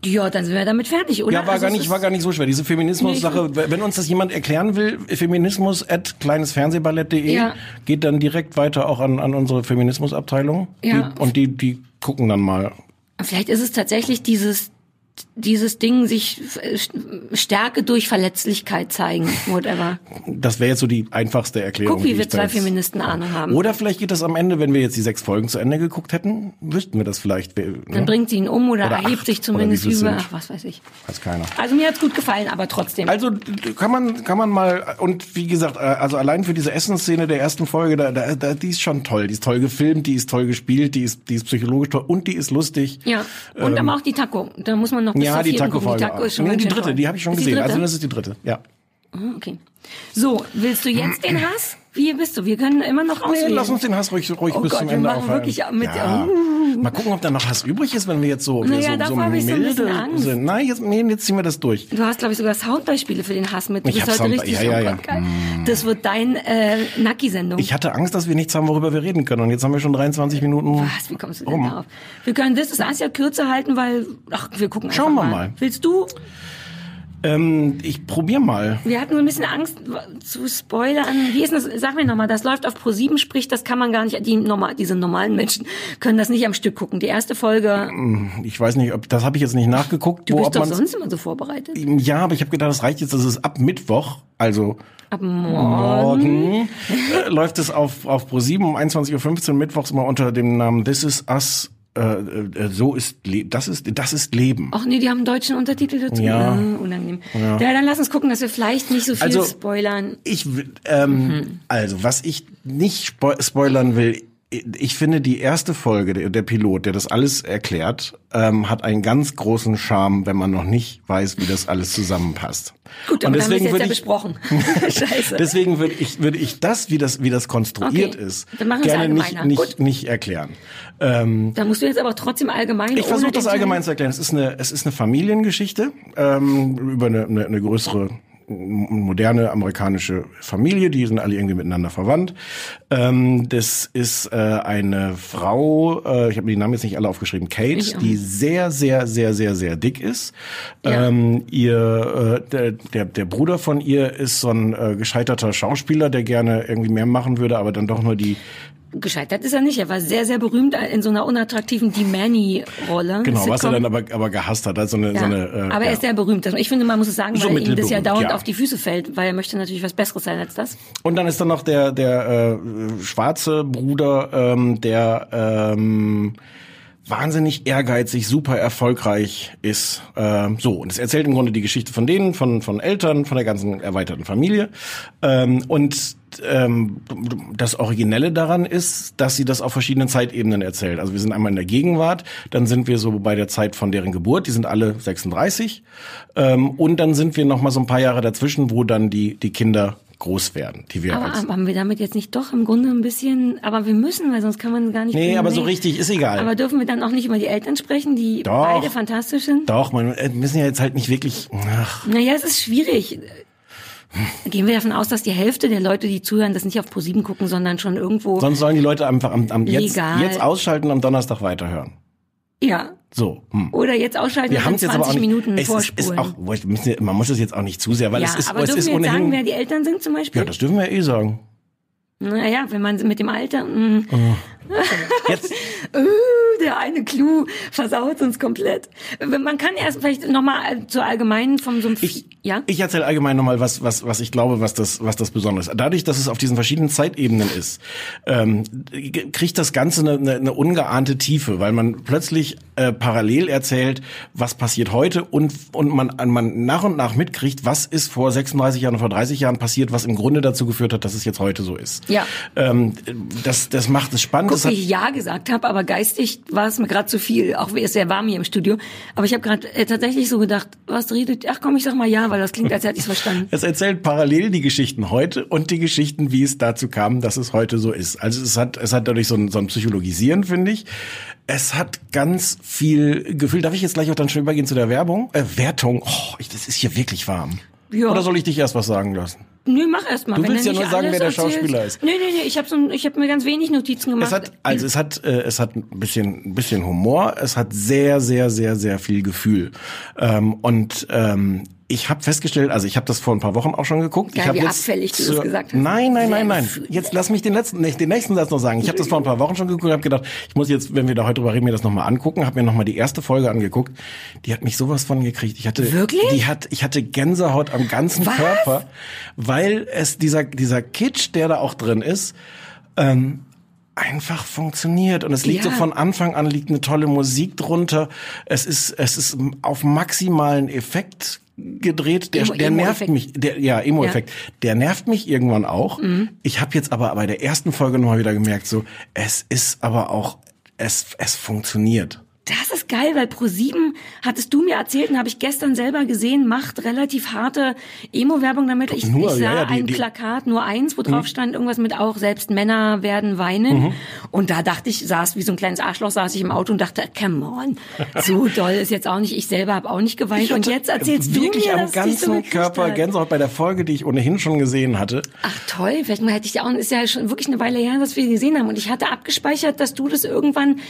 ja, dann sind wir damit fertig, oder? Ja, war Also gar nicht, war gar nicht so schwer. Diese Feminismus-Sache, wenn uns das jemand erklären will, Feminismus at kleinesfernsehballett.de Ja. geht dann direkt weiter auch an, an unsere Feminismusabteilung. Ja. Die, und die, die gucken dann mal. Vielleicht ist es tatsächlich dieses dieses Ding, sich äh, Stärke durch Verletzlichkeit zeigen, whatever. Das wäre jetzt so die einfachste Erklärung. Guck, wie wir zwei Feministen Ahnung haben. Oder vielleicht geht das am Ende, wenn wir jetzt die sechs Folgen zu Ende geguckt hätten, wüssten wir das vielleicht. Ne? Dann bringt sie ihn um oder, Oder erhebt sich zumindest über, sind. ach, was weiß ich. Weiß keiner. Also mir hat's gut gefallen, aber trotzdem. Also kann man kann man mal und wie gesagt, äh, also allein für diese Essensszene der ersten Folge, da, da, da die ist schon toll, die ist toll gefilmt, die ist toll gespielt, die ist die ist psychologisch toll und die ist lustig. ja, und aber auch die Taco. Da muss man noch bis Ja, die. Taco-Folge. Die Taco ist schon nee, die dritte, die habe ich schon Ist gesehen. Also das ist die dritte, ja. Ah, Okay. So, willst du jetzt den <clears throat> Hass? Wie bist du? Wir können immer noch Nee, auswählen. lass uns den Hass ruhig, ruhig Oh bis Gott, zum wir Ende machen aufhalten. wirklich mit- ja. Mal gucken, ob da noch Hass übrig ist, wenn wir jetzt so, wir Naja, so, so hab ich so ein bisschen milde Angst. sind. Nein, jetzt, nee, jetzt ziehen wir das durch. Du hast, glaube ich, sogar Soundbeispiele für den Hass mit. Du Ich bist Sound- richtig ja, ja, ja. Geil. Das wird dein äh, Nacki-Sendung. Ich hatte Angst, dass wir nichts haben, worüber wir reden können. Und jetzt haben wir schon 23 Minuten. Was? Wie kommst du denn rum. darauf? Wir können das, das Asia kürzer halten, weil, ach, wir gucken Schauen wir mal. mal. Willst du? Ähm, ich probier mal. Wir hatten so ein bisschen Angst zu spoilern. Wie ist das? Sag mir nochmal, das läuft auf Pro7, sprich, das kann man gar nicht, die normal, diese normalen Menschen können das nicht am Stück gucken. Die erste Folge, Ich weiß nicht, ob das habe ich jetzt nicht nachgeguckt, du wo bist doch sonst immer so vorbereitet. Ja, aber ich habe gedacht, das reicht jetzt, das ist ab Mittwoch, also Ab morgen. morgen, äh, läuft es auf, auf Pro7 um 21.15 Uhr mittwochs mal unter dem Namen This is Us. Äh, äh, so ist Le das ist das ist Leben. Ach nee, die haben einen deutschen Untertitel dazu. Ja. Äh, unangenehm. Ja. dann lass uns gucken, dass wir vielleicht nicht so viel Also- spoilern. Ich ähm, Mhm. also was ich nicht spo spoilern will, ich finde die erste Folge, der, der Pilot, der das alles erklärt, ähm, hat einen ganz großen Charme, wenn man noch nicht weiß, wie das alles zusammenpasst. Gut, Und aber dann haben wir es jetzt würde ja ich- besprochen. <laughs> Scheiße. Deswegen würde ich, würde ich das, wie das, wie das konstruiert Okay, ist, gerne nicht, nicht, Gut. nicht erklären. Ähm, da musst du jetzt aber trotzdem allgemein. ich versuche das allgemein zu erklären. Es ist eine, es ist eine Familiengeschichte ähm, über eine, eine, eine größere moderne amerikanische Familie, die sind alle irgendwie miteinander verwandt. Ähm, das ist äh, eine Frau, äh, ich habe mir die Namen jetzt nicht alle aufgeschrieben, Kate, die sehr, sehr, sehr, sehr, sehr dick ist. Ja. Ähm, ihr, äh, der, der, der Bruder von ihr ist so ein äh, gescheiterter Schauspieler, der gerne irgendwie mehr machen würde, aber dann doch nur die Gescheitert ist er nicht. Er war sehr, sehr berühmt in so einer unattraktiven D-Manny-Rolle. Genau, was er dann aber, aber gehasst hat. Also eine, Ja. so eine, äh, aber er ja. ist sehr berühmt. Ich finde, man muss es sagen, So weil ihm das ja dauernd ja. auf die Füße fällt, weil er möchte natürlich was Besseres sein als das. Und dann ist dann noch der der äh, schwarze Bruder, ähm, der ähm, wahnsinnig ehrgeizig, super erfolgreich ist. Ähm, so und es erzählt im Grunde die Geschichte von denen, von von Eltern, von der ganzen erweiterten Familie. Ähm, und ähm, das Originelle daran ist, dass sie das auf verschiedenen Zeitebenen erzählt. Also wir sind einmal in der Gegenwart, dann sind wir so bei der Zeit von deren Geburt, die sind alle 36, ähm, und dann sind wir noch mal so ein paar Jahre dazwischen, wo dann die die Kinder groß werden, die wir Aber haben wir damit jetzt nicht doch im Grunde ein bisschen, aber wir müssen, weil sonst kann man gar nicht. Nee, aber so richtig ist egal. Aber dürfen wir dann auch nicht über die Eltern sprechen, die Doch. beide fantastisch sind? Doch, man wir müssen ja jetzt halt nicht wirklich. Ach, Naja, es ist schwierig. Gehen wir davon aus, dass die Hälfte der Leute, die zuhören, das nicht auf ProSieben gucken, sondern schon irgendwo. sonst sollen die Leute einfach am, am jetzt, jetzt ausschalten und am Donnerstag weiterhören. ja. So. Hm. Oder jetzt ausschalten Wir und haben dann es jetzt aber 20 auch nicht. Minuten es vorspulen. ist auch, müssen, man muss es jetzt auch nicht zu sehr, weil ja, es ist, aber es dürfen ist wir ohnehin. sagen, wer die Eltern sind zum Beispiel? ja, das dürfen wir ja eh sagen. naja, wenn man mit dem Alter, mh, Jetzt, Uh, <laughs> der eine Clou versaut uns komplett. Man kann erst vielleicht nochmal zur allgemeinen vom so einem, Ich, ja? ich erzähle allgemein nochmal, was, was, was ich glaube, was das, was das Besondere ist. Dadurch, dass es auf diesen verschiedenen Zeitebenen ist, ähm, kriegt das Ganze eine, eine, eine ungeahnte Tiefe, weil man plötzlich äh, parallel erzählt, was passiert heute und, und man, man nach und nach mitkriegt, was ist vor 36 Jahren, vor 30 Jahren passiert, was im Grunde dazu geführt hat, dass es jetzt heute so ist. Ja. Ähm, das, das macht es spannend. Guck, Das hat, wie ich Ja gesagt habe, aber geistig war es mir gerade zu viel. Auch es ist sehr warm hier im Studio. Aber ich habe gerade äh, tatsächlich so gedacht, was redet? Ach komm, ich sag mal Ja, weil das klingt, als hätte ich es verstanden. <laughs> Es erzählt parallel die Geschichten heute und die Geschichten, wie es dazu kam, dass es heute so ist. Also es hat, es hat dadurch so ein, so ein Psychologisieren, finde ich. Es hat ganz viel Gefühl. Darf ich jetzt gleich auch dann schon übergehen zu der Werbung? Äh, Wertung. Oh, ich, das ist hier wirklich warm. Ja. Oder soll ich dich erst was sagen lassen? Nö, mach erst mal. Du willst ja nur sagen, wer der erzählt. Schauspieler ist. Nee, nee, nee, ich habe so, ich hab mir ganz wenig Notizen gemacht. Es hat, also es hat, äh, es hat ein bisschen, ein bisschen Humor. Es hat sehr, sehr, sehr, sehr viel Gefühl. Ähm, und ähm, ich habe festgestellt, also ich habe das vor ein paar Wochen auch schon geguckt. Geil, ich hab wie jetzt abfällig du das gesagt hast. Nein, nein, nein, nein. Jetzt lass mich den letzten, nicht den nächsten Satz noch sagen. Ich habe das vor ein paar Wochen schon geguckt und habe gedacht, ich muss jetzt, wenn wir da heute drüber reden, mir das nochmal angucken. Habe mir nochmal die erste Folge angeguckt. Die hat mich sowas von gekriegt. Ich hatte Wirklich? Die hat, ich hatte Gänsehaut am ganzen Was? Körper, weil es dieser dieser Kitsch, der da auch drin ist. Ähm, einfach funktioniert und es liegt Ja. so von Anfang an liegt eine tolle Musik drunter. Es ist es ist auf maximalen Effekt gedreht. Der, Emo- der nervt Emo-Effekt. mich. Der, ja, Emo-Effekt. Der nervt mich irgendwann auch. Mhm. Ich habe jetzt aber bei der ersten Folge nochmal wieder gemerkt, so es ist aber auch es es funktioniert. Das ist geil, weil Pro7 hattest du mir erzählt und habe ich gestern selber gesehen, macht relativ harte Emo-Werbung damit. Ich, Nur, ich sah ja, ja, die- ein die- Plakat, nur eins, wo drauf stand irgendwas mit auch selbst Männer werden weinen. Mhm. Und da dachte ich, saß wie so ein kleines Arschloch, saß ich im Auto und dachte, come on, so <laughs> doll ist jetzt auch nicht. Ich selber habe auch nicht geweint. Und jetzt erzählst du mir, am dass so ganzen gekriegt Körper hat. Gänsehaut bei der Folge, die ich ohnehin schon gesehen hatte. Ach toll, vielleicht mal hätte ich ja auch, ist ja schon wirklich eine Weile her, dass wir gesehen haben. Und ich hatte abgespeichert, dass du das irgendwann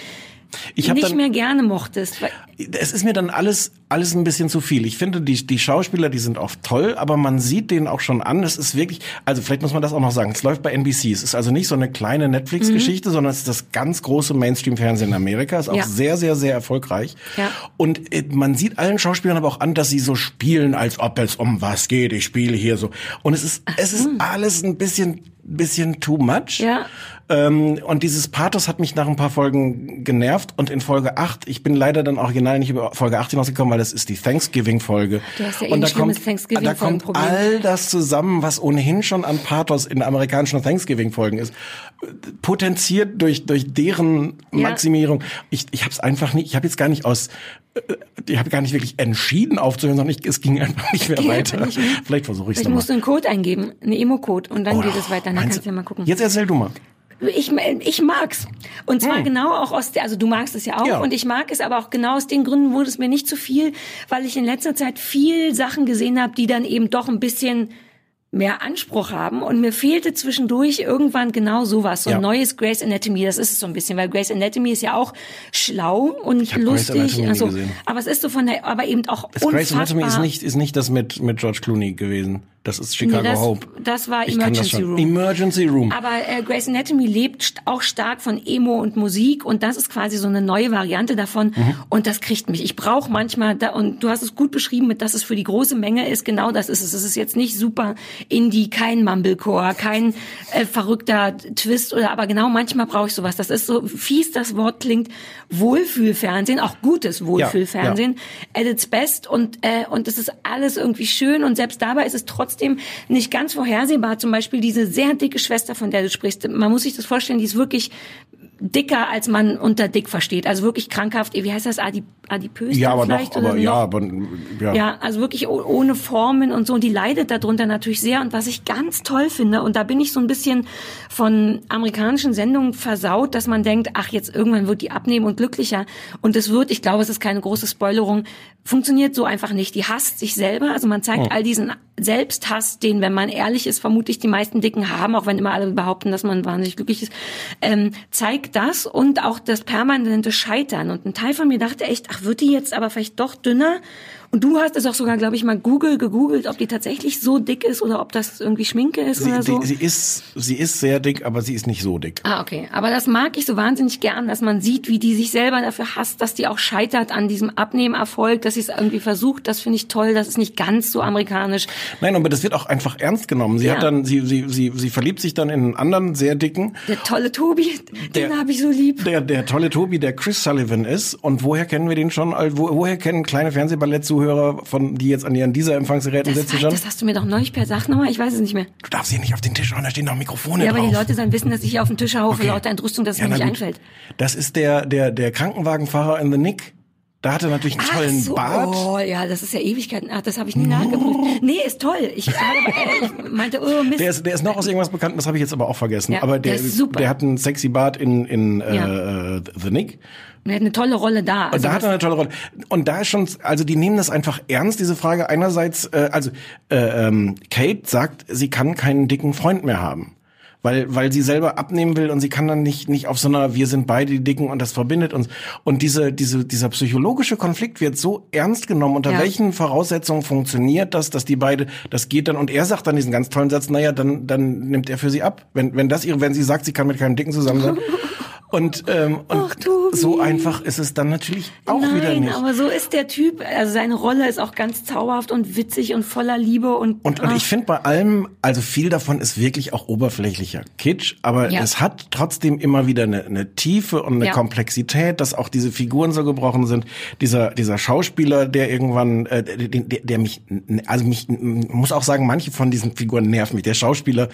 Ich nicht dann, mehr gerne mochtest. Es ist mir dann alles alles ein bisschen zu viel. Ich finde die die Schauspieler, die sind oft toll, aber man sieht denen auch schon an, es ist wirklich, also vielleicht muss man das auch noch sagen. Es läuft bei NBC. Es ist also nicht so eine kleine Netflix Geschichte, sondern es ist das ganz große Mainstream Fernsehen in Amerika, ist auch Mhm. Ja. sehr sehr sehr erfolgreich. Ja. Und äh, man sieht allen Schauspielern aber auch an, dass sie so spielen, als ob es um was geht. Ich spiele hier so. Und es ist es ist alles ein bisschen bisschen too much. Ja. Ähm, und dieses Pathos hat mich nach ein paar Folgen genervt. Und in Folge 8, ich bin leider dann original nicht über Folge 8 hinausgekommen, weil das ist die Thanksgiving-Folge. Du hast ja eh und da kommt, Thanksgiving da kommt all das zusammen, was ohnehin schon an Pathos in amerikanischen Thanksgiving-Folgen ist, potenziert durch, durch deren Ja. Maximierung. Ich, ich habe es einfach nicht, ich habe jetzt gar nicht aus, äh, ich habe gar nicht wirklich entschieden aufzuhören, sondern ich, es ging einfach nicht mehr weiter. nicht mehr. Vielleicht versuche ich es nochmal. musst du einen Code eingeben, einen Emo-Code, und dann Oh, geht es weiter. Dann kannst du ja mal gucken. Jetzt erzähl du mal. Ich, ich mag's. Und zwar Hm. genau auch aus der, also du magst es ja auch Ja. und ich mag es aber auch genau aus den Gründen wurde es mir nicht zu viel, weil ich in letzter Zeit viel Sachen gesehen habe, die dann eben doch ein bisschen mehr Anspruch haben und mir fehlte zwischendurch irgendwann genau sowas, so ein Ja. neues Grey's Anatomy, das ist es so ein bisschen, weil Grey's Anatomy ist ja auch schlau und lustig, also, aber es ist so von der, aber eben auch Das unfassbar. Anatomy ist nicht, ist nicht das mit, mit George Clooney gewesen. Das ist Nee, Chicago das, Hope. das war Ich Emergency. Room. Emergency Room. Aber äh, Grey's Anatomy lebt auch stark von Emo und Musik und das ist quasi so eine neue Variante davon Mhm. und das kriegt mich. Ich brauche manchmal da und du hast es gut beschrieben, mit dass es für die große Menge ist. Genau das ist es. Es ist jetzt nicht super Indie, kein Mumblecore, kein äh, verrückter Twist oder aber genau manchmal brauche ich sowas. Das ist so fies das Wort klingt Wohlfühlfernsehen, auch gutes Wohlfühlfernsehen at its best und äh, und es ist alles irgendwie schön und selbst dabei ist es trotzdem nicht ganz vorhersehbar. Zum Beispiel diese sehr dicke Schwester, von der du sprichst. Man muss sich das vorstellen, die ist wirklich dicker, als man unter dick versteht. Also wirklich krankhaft. Wie heißt das? Adip adipös ja, aber vielleicht noch, aber ja, aber ja. Ja, also wirklich oh- ohne Formen und so. Und die leidet darunter natürlich sehr. Und was ich ganz toll finde, und da bin ich so ein bisschen von amerikanischen Sendungen versaut, dass man denkt, ach, jetzt irgendwann wird die abnehmen und glücklicher. Und es wird, ich glaube, es ist keine große Spoilerung, funktioniert so einfach nicht. Die hasst sich selber. Also man zeigt Oh. all diesen Selbsthass, den, wenn man ehrlich ist, vermutlich die meisten Dicken haben, auch wenn immer alle behaupten, dass man wahnsinnig glücklich ist, ähm, zeigt das und auch das permanente Scheitern. Und ein Teil von mir dachte echt, ach, wird die jetzt aber vielleicht doch dünner? Und du hast es auch sogar, glaube ich, mal Google gegoogelt, ob die tatsächlich so dick ist oder ob das irgendwie Schminke ist Sie, oder so. die, sie ist, sie ist sehr dick, aber sie ist nicht so dick. Ah, okay. Aber das mag ich so wahnsinnig gern, dass man sieht, wie die sich selber dafür hasst, dass die auch scheitert an diesem Abnehmerfolg, dass sie es irgendwie versucht. Das finde ich toll. Das ist nicht ganz so amerikanisch. Nein, aber das wird auch einfach ernst genommen. Sie Ja. hat dann, sie, sie, sie, sie verliebt sich dann in einen anderen sehr dicken, Der tolle Tobi, Der- den habe ich so lieb. der, der tolle Tobi, der Chris Sullivan ist. Und woher kennen wir den schon? Also, Wo, woher kennen kleine Fernsehballett-Zuhörer von, die jetzt an ihren dieser Empfangsgeräten Das, sitzen schon? das hast du mir doch neulich per Sach nochmal, ich weiß es nicht mehr. Du darfst hier nicht auf den Tisch hauen, da stehen noch Mikrofone Ja, aber drauf. die Leute sollen wissen, dass ich hier auf den Tisch haue Okay. lauter Entrüstung, dass es Ja, mir nicht gut. einfällt. Das ist der, der, der Krankenwagenfahrer in The Nick. Da hat er natürlich einen tollen Ach so, Bart. Oh, ja, das ist ja Ewigkeiten. Ach, das habe ich nie nachgeprüft. Nee, ist toll. Ich, äh, ich meinte, oh Mist. Der ist, der ist noch aus irgendwas bekannt, das habe ich jetzt aber auch vergessen. Ja, aber der, der ist super. der hat einen sexy Bart in, in Ja. äh, The Nick. Und er hat eine tolle Rolle da. Und Also da hat er eine tolle Rolle. Und da ist schon, also die nehmen das einfach ernst, diese Frage. Einerseits, äh, also äh, ähm, Kate sagt, sie kann keinen dicken Freund mehr haben. Weil, weil sie selber abnehmen will und sie kann dann nicht, nicht auf so einer, wir sind beide die Dicken und das verbindet uns. Und diese, diese, dieser psychologische Konflikt wird so ernst genommen. Unter Ja. welchen Voraussetzungen funktioniert das, dass die beide, das geht dann, und er sagt dann diesen ganz tollen Satz, naja, dann, dann nimmt er für sie ab. Wenn, wenn das ihre, wenn sie sagt, sie kann mit keinem Dicken zusammen sein. <laughs> Und, ähm, und Ach, so einfach ist es dann natürlich auch Nein, wieder nicht. aber so ist der Typ. Also seine Rolle ist auch ganz zauberhaft und witzig und voller Liebe und Und, und ach, ich finde bei allem, also viel davon ist wirklich auch oberflächlicher Kitsch, aber Ja. es hat trotzdem immer wieder eine, eine Tiefe und eine Ja. Komplexität, dass auch diese Figuren so gebrochen sind. Dieser, dieser Schauspieler, der irgendwann, äh, der, der, der mich, also mich, muss auch sagen, manche von diesen Figuren nerven mich. Der Schauspieler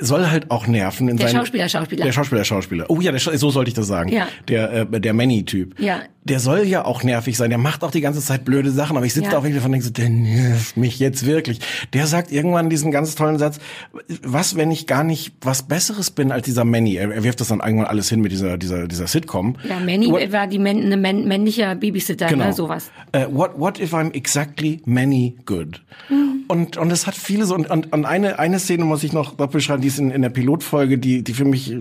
soll halt auch nerven. In Der seinen, Schauspieler, Schauspieler. Der Schauspieler, Schauspieler. Oh ja, der, so so sollte ich das sagen. Ja. Der, äh, der Manny-Typ. Ja. Der soll ja auch nervig sein. Der macht auch die ganze Zeit blöde Sachen. Aber ich sitze Ja. da auch wirklich davon und denke so, der nervt mich jetzt wirklich. Der sagt irgendwann diesen ganz tollen Satz, was, wenn ich gar nicht was Besseres bin als dieser Manny? Er, er wirft das dann irgendwann alles hin mit dieser, dieser, dieser Sitcom. Ja, Manny What- war die männ, eine männ, männliche Babysitter, Genau. ne, sowas. Äh, what, what if I'm exactly many good? Mhm. Und, und es hat viele so, und, und, und eine, eine Szene muss ich noch beschreiben, die ist in, in der Pilotfolge, die, die für mich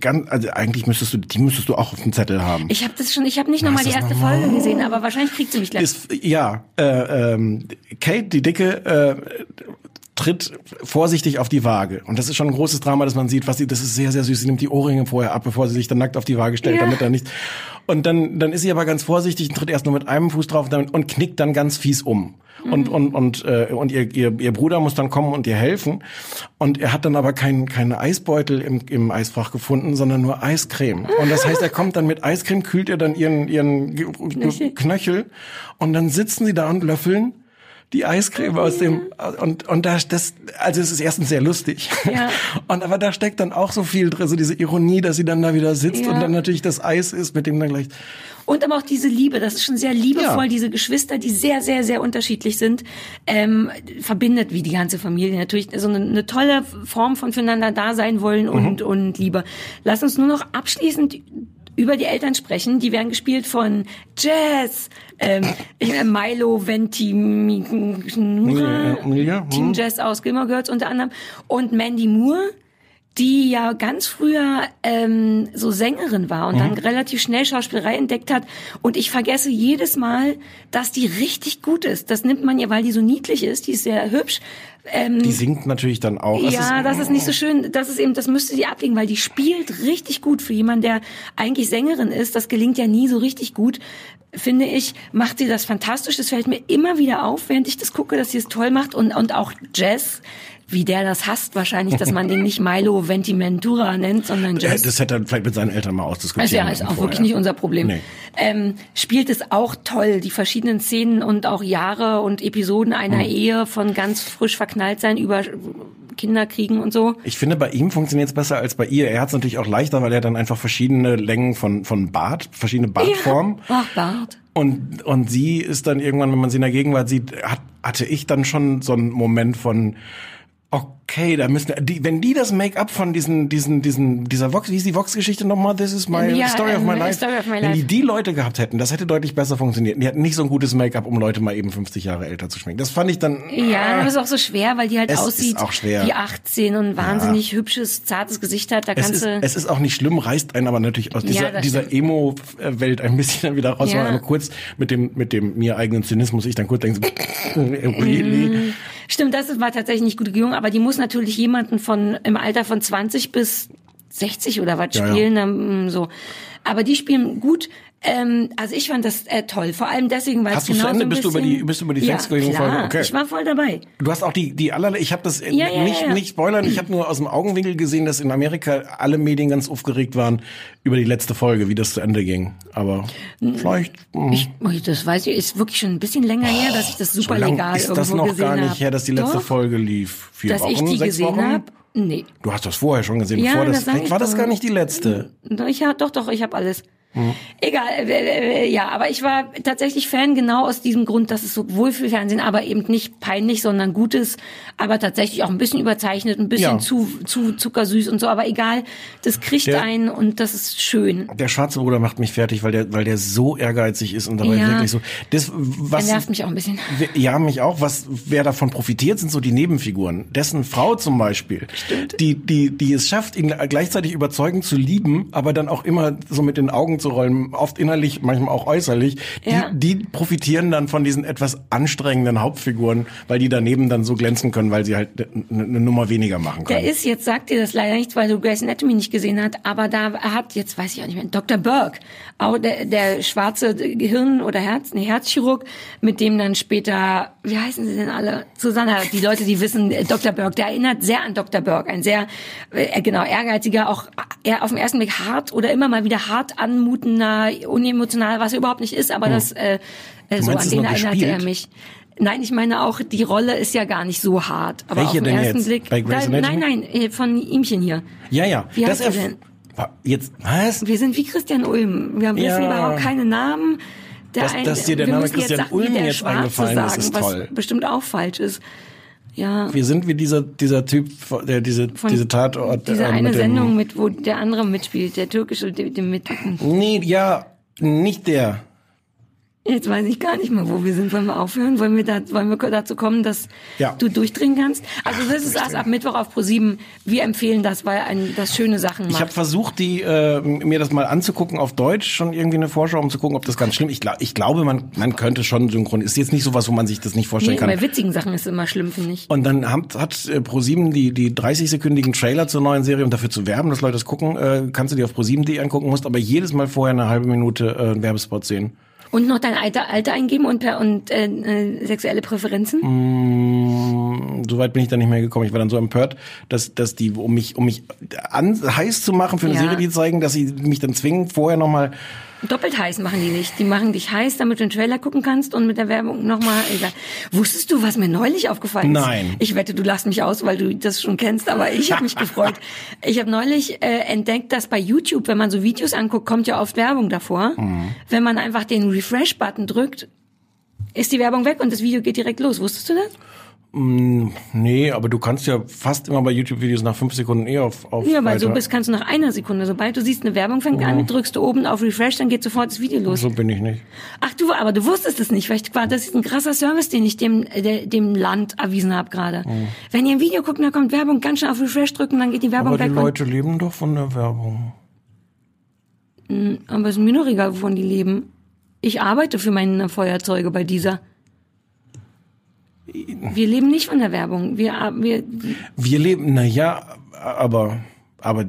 ganz, also eigentlich müsstest du, die müsstest du auch auf dem Zettel haben. Ich habe das schon, ich habe nicht nochmal die erste noch mal? Folge gesehen, aber wahrscheinlich kriegt sie mich gleich. ist, ja, äh, ähm, Kate, die Dicke, äh, tritt vorsichtig auf die Waage. Und das ist schon ein großes Drama, dass man sieht, was sie, das ist sehr, sehr süß. Sie nimmt die Ohrringe vorher ab, bevor sie sich dann nackt auf die Waage stellt, Ja. damit er nicht, und dann, dann ist sie aber ganz vorsichtig und tritt erst nur mit einem Fuß drauf und, dann, und knickt dann ganz fies um. Und, und, und, äh, und ihr, ihr, ihr Bruder muss dann kommen und ihr helfen. Und er hat dann aber keinen keinen Eisbeutel im, im Eisfach gefunden, sondern nur Eiscreme. Und das heißt, er kommt dann mit Eiscreme, kühlt er dann ihren, ihren Ge- Knöchel. Und dann sitzen sie da und löffeln die Eiscreme aus dem und und da das also es ist erstens sehr lustig Ja. <laughs> und aber da steckt dann auch so viel drin so diese Ironie dass sie dann da wieder sitzt Ja. und dann natürlich das Eis ist mit dem dann gleich Und aber auch diese Liebe, das ist schon sehr liebevoll, Ja. diese Geschwister, die sehr, sehr, sehr unterschiedlich sind, ähm, verbindet wie die ganze Familie natürlich so eine, eine tolle Form von füreinander da sein wollen und, und Liebe. Lass uns nur noch abschließend über die Eltern sprechen. Die werden gespielt von Jazz, ähm, ich- äh, Milo Ventimiglia, Ja, Team hm. Jazz aus Gilmore Girls unter anderem und Mandy Moore, die ja ganz früher ähm, so Sängerin war und Mhm. dann relativ schnell Schauspielerei entdeckt hat. Und ich vergesse jedes Mal, dass die richtig gut ist. Das nimmt man ihr, weil die so niedlich ist, die ist sehr hübsch. Ähm, die singt natürlich dann auch Es ja, das ist nicht so schön. Das ist eben, das müsste sie ablegen, weil die spielt richtig gut für jemanden, der eigentlich Sängerin ist. Das gelingt ja nie so richtig gut. Finde ich, macht sie das fantastisch. Das fällt mir immer wieder auf, während ich das gucke, dass sie es toll macht und, und auch Jazz, wie der das hasst wahrscheinlich, dass man den nicht Milo Ventimentura nennt, sondern äh, Jazz. das hätte er vielleicht mit seinen Eltern mal ausdiskutieren Also ja, ist auch vorher. wirklich nicht unser Problem. Nee. Ähm, spielt es auch toll, die verschiedenen Szenen und auch Jahre und Episoden einer Hm. Ehe von ganz frisch verknallt sein über Kinderkriegen und so. Ich finde, bei ihm funktioniert es besser als bei ihr. Er hat es natürlich auch leichter, weil er dann einfach verschiedene Längen von, von Bart, verschiedene Bartformen. Ach, Bart. Und, und sie ist dann irgendwann, wenn man sie in der Gegenwart sieht, hat, hatte ich dann schon so einen Moment von, okay, da müssen die, wenn die das Make-up von diesen, diesen, diesen, dieser Vox, wie ist die Vox-Geschichte nochmal? This is my Ja, story of my ähm, life. Story of my wenn die life. die Leute gehabt hätten, das hätte deutlich besser funktioniert. Die hatten nicht so ein gutes Make-up, um Leute mal eben 50 Jahre älter zu schminken. Das fand ich dann. Ja, aber es ist auch so schwer, weil die halt aussieht wie 18 und wahnsinnig hübsches, zartes Gesicht hat. Da Es kannst ist, du es ist auch nicht schlimm, reißt einen aber natürlich aus Ja, dieser, das dieser. Emo-Welt ein bisschen dann wieder raus. Ja. Ja. kurz mit dem, mit dem mir eigenen Zynismus ich dann kurz denke, <laughs> really? Stimmt, das war tatsächlich nicht gut gelungen, aber die muss natürlich jemanden von im Alter von 20 bis 60 oder was Ja, ja. spielen, ähm, so. Aber die spielen gut. Ähm, also ich fand das äh, toll, vor allem deswegen, weil es Hast zu genau Ende? so ein Bist du über bisschen- die- bist du über die ja, Thanksgiving-Folge? klar. Okay. Ich war voll dabei. Du hast auch die, die allerlei, ich habe das äh, Ja, ja, nicht, ja, ja. nicht spoilern, ich habe nur aus dem Augenwinkel gesehen, dass in Amerika alle Medien ganz aufgeregt waren über die letzte Folge, wie das zu Ende ging. Aber vielleicht, mh, Ich, oh, das weiß ich, ist wirklich schon ein bisschen länger her, dass ich das so super lang legal ist das noch gar nicht hab. her, dass die letzte Doch, Folge lief. Vier dass Wochen, ich die sechs gesehen Wochen? habe. Nee. Du hast das vorher schon gesehen, Ja, bevor das, das ich war das doch. gar nicht die letzte. Ich hab, doch, doch, ich habe alles. Hm. Egal, äh, äh, ja, aber ich war tatsächlich Fan genau aus diesem Grund, dass es so Wohlfühlfernsehen, aber eben nicht peinlich, sondern gutes, aber tatsächlich auch ein bisschen überzeichnet, ein bisschen Ja. zu, zu zuckersüß und so, aber egal, das kriegt Der- einen und das ist schön. Der schwarze Bruder macht mich fertig, weil der, weil der so ehrgeizig ist und dabei Ja. wirklich so. Das, was, nervt mich auch ein bisschen. <laughs> Ja, mich auch. Was, wer davon profitiert, sind so die Nebenfiguren. Dessen Frau zum Beispiel, die, die, die es schafft, ihn gleichzeitig überzeugend zu lieben, aber dann auch immer so mit den Augen zu rollen, oft innerlich, manchmal auch äußerlich. Die, Ja. die profitieren dann von diesen etwas anstrengenden Hauptfiguren, weil die daneben dann so glänzen können, weil sie halt eine, eine Nummer weniger machen Der können. ist, jetzt sagt dir das leider nicht, weil du Grey's Anatomy nicht gesehen hast, aber da hat, jetzt weiß ich auch nicht mehr, Dr. Burke, auch der, der schwarze Gehirn- oder Herz, nee, Herzchirurg, mit dem dann später, wie heißen sie denn alle? Susanna, die Leute, die wissen, äh, Dr. Burke, der erinnert sehr an Dr. Burke, ein sehr, äh, genau, ehrgeiziger, auch eher auf den ersten Blick hart oder immer mal wieder hart anmutender, unemotional, was er überhaupt nicht ist, aber das, äh, äh, so Hm. an den erinnerte er mich. Nein, ich meine auch, die Rolle ist ja gar nicht so hart. Aber Welche auf den denn ersten jetzt? Blick. Bei Grey's da, nein, nein, äh, von ihmchen hier. Ja, ja. Wie das heißt er denn? Jetzt, was? Wir sind wie Christian Ulm. Wir haben Ja. wissen überhaupt keine Namen. Der Dass- dass dir der Name Christian jetzt Ulm jetzt Schwarze eingefallen ist, sagen, ist was toll. bestimmt auch falsch ist. Ja. Wir sind wie dieser, dieser Typ, der diese, Von diese Tatort. Diese äh, eine dem- Sendung mit, wo der andere mitspielt, der türkische, der mit. Nee, ja, nicht der. Jetzt weiß ich gar nicht mehr, wo wir sind. Wollen wir aufhören? Wollen wir, da, wollen wir dazu kommen, dass Ja. du durchdringen kannst? Also das ist erst ab Mittwoch auf Pro7. Wir empfehlen das, weil ein, das schöne Sachen macht. Ich habe versucht, die äh, mir das mal anzugucken auf Deutsch, schon irgendwie eine Vorschau, um zu gucken, ob das ganz schlimm. Ich, glaub, ich glaube, man, man könnte schon synchron. Ist jetzt nicht sowas, wo man sich das nicht vorstellen nee, kann. bei witzigen Sachen ist es immer schlimm, finde ich. Und dann hat, hat äh, ProSieben die, die 30-sekündigen Trailer zur neuen Serie, um dafür zu werben, dass Leute das gucken, äh, kannst du dir auf ProSieben.de angucken, musst aber jedes Mal vorher eine halbe Minute äh, einen Werbespot sehen. Und noch dein Alter, Alter eingeben und, per, und äh, äh, sexuelle Präferenzen? Mm, Soweit bin ich dann nicht mehr gekommen. Ich war dann so empört, dass, dass die, um mich, um mich an, heiß zu machen für eine Ja. Serie, die zeigen, dass sie mich dann zwingen, vorher nochmal Doppelt heiß machen die nicht. Die machen dich heiß, damit du den Trailer gucken kannst und mit der Werbung nochmal. Wusstest du, was mir neulich aufgefallen ist? Nein. Ich wette, du lachst mich aus, weil du das schon kennst, aber ich habe mich <laughs> gefreut. Ich habe neulich äh, entdeckt, dass bei YouTube, wenn man so Videos anguckt, kommt ja oft Werbung davor. Mhm. Wenn man einfach den Refresh-Button drückt, ist die Werbung weg und das Video geht direkt los. Wusstest du das? Nee, aber du kannst ja fast immer bei YouTube-Videos nach fünf Sekunden eh auf, auf Ja, weil so weiter. bist kannst du nach einer Sekunde. Sobald du siehst, eine Werbung fängt an, drückst du oben auf Refresh, dann geht sofort das Video los. So bin ich nicht. Ach du, aber du wusstest es nicht. Vielleicht war das ist ein krasser Service, den ich dem, äh, dem Land erwiesen habe gerade. Mhm. Wenn ihr ein Video guckt, da kommt Werbung, ganz schnell auf Refresh drücken, dann geht die Werbung Aber die weg. Leute leben doch von der Werbung. Und, aber es ist mir noch egal, wovon die leben. Ich arbeite für meine Feuerzeuge bei dieser. Wir leben nicht von der Werbung. Wir, wir, Wir leben, na ja, aber, aber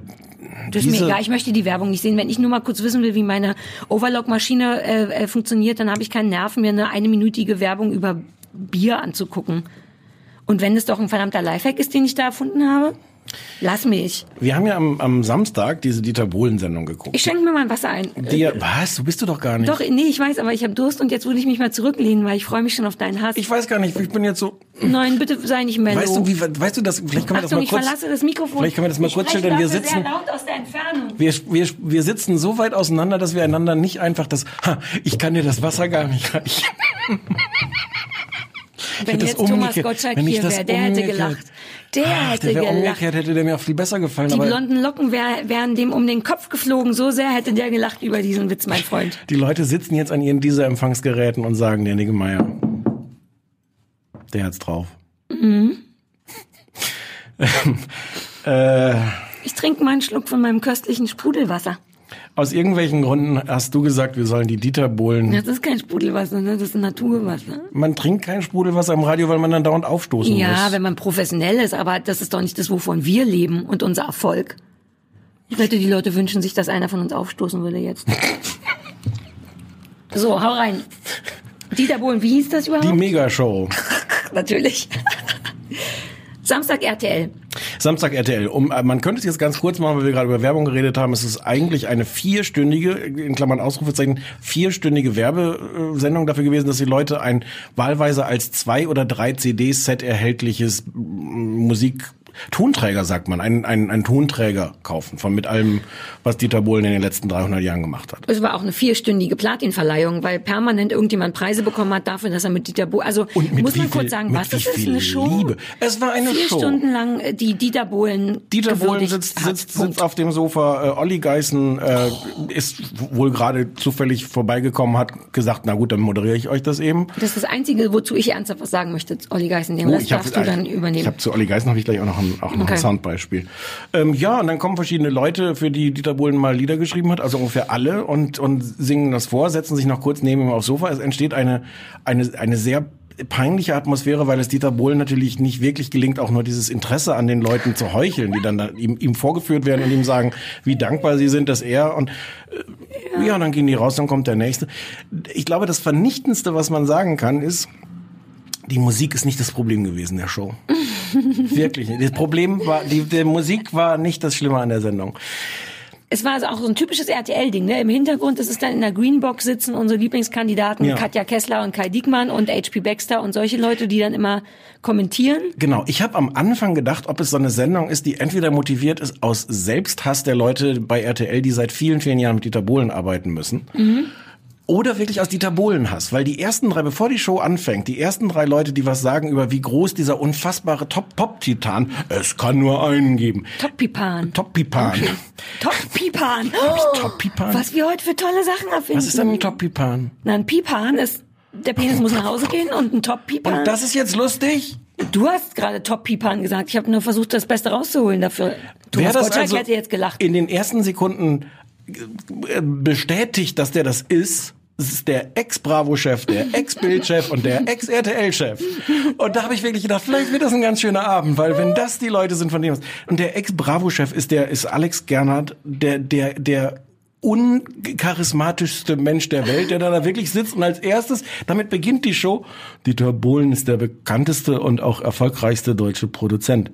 das ist mir egal, ich möchte die Werbung nicht sehen. Wenn ich nur mal kurz wissen will, wie meine Overlock-Maschine äh, äh, funktioniert, dann habe ich keinen Nerv, mir eine einminütige Werbung über Bier anzugucken. Und wenn es doch ein verdammter Lifehack ist, den ich da erfunden habe, lass mich. wir haben ja am, am Samstag diese Dieter Bohlen-Sendung geguckt. Ich schenke mir mal ein Wasser ein. Die, was? Du bist du doch gar nicht. Doch, nee, ich weiß, aber ich habe Durst und jetzt will ich mich mal zurücklehnen, weil ich freue mich schon auf deinen Hass. Ich weiß gar nicht, ich bin jetzt so. Nein, bitte sei nicht mellow. Weißt du, wie, weißt du das? Vielleicht können wir das Achtung, mal ich kurz. verlasse das Mikrofon. Vielleicht können wir das mal ich kurz schildern. Wir sitzen- sehr laut aus der Entfernung. Wir, wir, wir sitzen so weit auseinander, dass wir einander nicht einfach das. Ha, ich kann dir das Wasser gar nicht reichen. Wenn jetzt Thomas Gottschalk ich hier das wäre, der hätte gelacht. Der Ach, hätte der umgekehrt, hätte der mir auch viel besser gefallen. Die blonden Locken wär, wären dem um den Kopf geflogen. So sehr hätte der gelacht über diesen Witz, mein Freund. die Leute sitzen jetzt an ihren dieser Empfangsgeräten und sagen, der Niggemeier, der hat's drauf. Mhm. <laughs> äh, Ich trinke mal einen Schluck von meinem köstlichen Sprudelwasser. Aus irgendwelchen Gründen hast du gesagt, wir sollen die Dieter Bohlen. Das ist kein Sprudelwasser, ne? das ist Naturwasser. Man trinkt kein Sprudelwasser im Radio, weil man dann dauernd aufstoßen Ja, muss. wenn man professionell ist, aber das ist doch nicht das, wovon wir leben und unser Erfolg. Ich wette, die Leute wünschen sich, dass einer von uns aufstoßen würde jetzt. <laughs> so, hau rein. Dieter Bohlen, wie hieß das überhaupt? Die Megashow. <laughs> Natürlich. Samstag RTL. Samstag RTL. Um, äh, man könnte es jetzt ganz kurz machen, weil wir gerade über Werbung geredet haben. Es ist eigentlich eine vierstündige, in Klammern Ausrufezeichen, vierstündige Werbesendung dafür gewesen, dass die Leute ein wahlweise als zwei oder drei CDs-Set erhältliches Musik Tonträger, sagt man, einen, einen, einen Tonträger kaufen, von mit allem, was Dieter Bohlen in den letzten 300 Jahren gemacht hat. Es war auch eine vierstündige Platinverleihung, weil permanent irgendjemand Preise bekommen hat dafür, dass er mit Dieter Bohlen, also muss man kurz viel- sagen, mit was das ist, eine Show? Liebe. Es war eine Vier Show. Stunden lang äh, die Dieter Bohlen Dieter Bohlen sitzt, sitzt, Punkt. sitzt auf dem Sofa. Äh, Olli Geißen äh, ist wohl gerade zufällig vorbeigekommen, hat gesagt, na gut, dann moderiere ich euch das eben. Das ist das Einzige, wozu ich ernsthaft was sagen möchte, Olli Geißen. Den Oh, hab- darfst du dann Ich übernehmen. habe zu Olli Geißen habe ich gleich auch noch ein, auch noch Okay. ein Soundbeispiel. Ähm, ja, und dann kommen verschiedene Leute, für die Dieter Bohlen mal Lieder geschrieben hat, also ungefähr alle, und, und singen das vor, setzen sich noch kurz neben ihm aufs Sofa. Es entsteht eine, eine, eine sehr peinliche Atmosphäre, weil es Dieter Bohlen natürlich nicht wirklich gelingt, auch nur dieses Interesse an den Leuten zu heucheln, die dann da ihm, ihm vorgeführt werden und ihm sagen, wie dankbar sie sind, dass er und äh, ja, dann gehen die raus, dann kommt der nächste. Ich glaube, das Vernichtendste, was man sagen kann, ist, die Musik ist nicht das Problem gewesen der Show. Wirklich nicht. Das Problem war, die, die Musik war nicht das Schlimme an der Sendung. es war also auch so ein typisches RTL-Ding. Ne? Im Hintergrund ist es dann in der Greenbox sitzen unsere Lieblingskandidaten Ja. Katja Kessler und Kai Diekmann und HP Baxter und solche Leute, die dann immer kommentieren. Genau, ich habe am Anfang gedacht, ob es so eine Sendung ist, die entweder motiviert ist aus Selbsthass der Leute bei RTL, die seit vielen, vielen Jahren mit Dieter Bohlen arbeiten müssen. Oder wirklich aus Dieter Bohlen Hass, weil die ersten drei, bevor die Show anfängt, die ersten drei Leute, die was sagen über wie groß dieser unfassbare Top-Pop-Titan, es kann nur einen geben. Top-Pipan. Top-Pipan. Top-Pipan. <laughs> Top-Pipan? Was wir heute für tolle Sachen erfinden. Was ist denn ein Top-Pipan? Na, ein Pipan ist, der Penis muss nach Hause gehen und ein Top-Pipan. Und das ist jetzt lustig? Du hast gerade Top-Pipan gesagt. Ich habe nur versucht, das Beste rauszuholen dafür. Wer Thomas das Gottschalk also hätte jetzt gelacht. in den ersten Sekunden äh, bestätigt, dass der das ist, es ist der Ex-Bravo-Chef, der Ex-Bild-Chef und der Ex-RTL-Chef. Und da habe ich wirklich gedacht, vielleicht wird das ein ganz schöner Abend, weil wenn das die Leute sind, von dem was. Und der Ex-Bravo-Chef ist der, ist Alex Gernhardt, der, der, der uncharismatischste Mensch der Welt, der da wirklich sitzt und als erstes, damit beginnt die Show, Dieter Bohlen ist der bekannteste und auch erfolgreichste deutsche Produzent.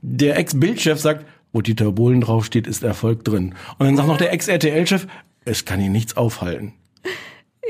Der Ex-Bildchef sagt, wo Dieter Bohlen draufsteht, ist Erfolg drin. Und dann sagt noch der Ex-RTL-Chef, es kann ihn nichts aufhalten.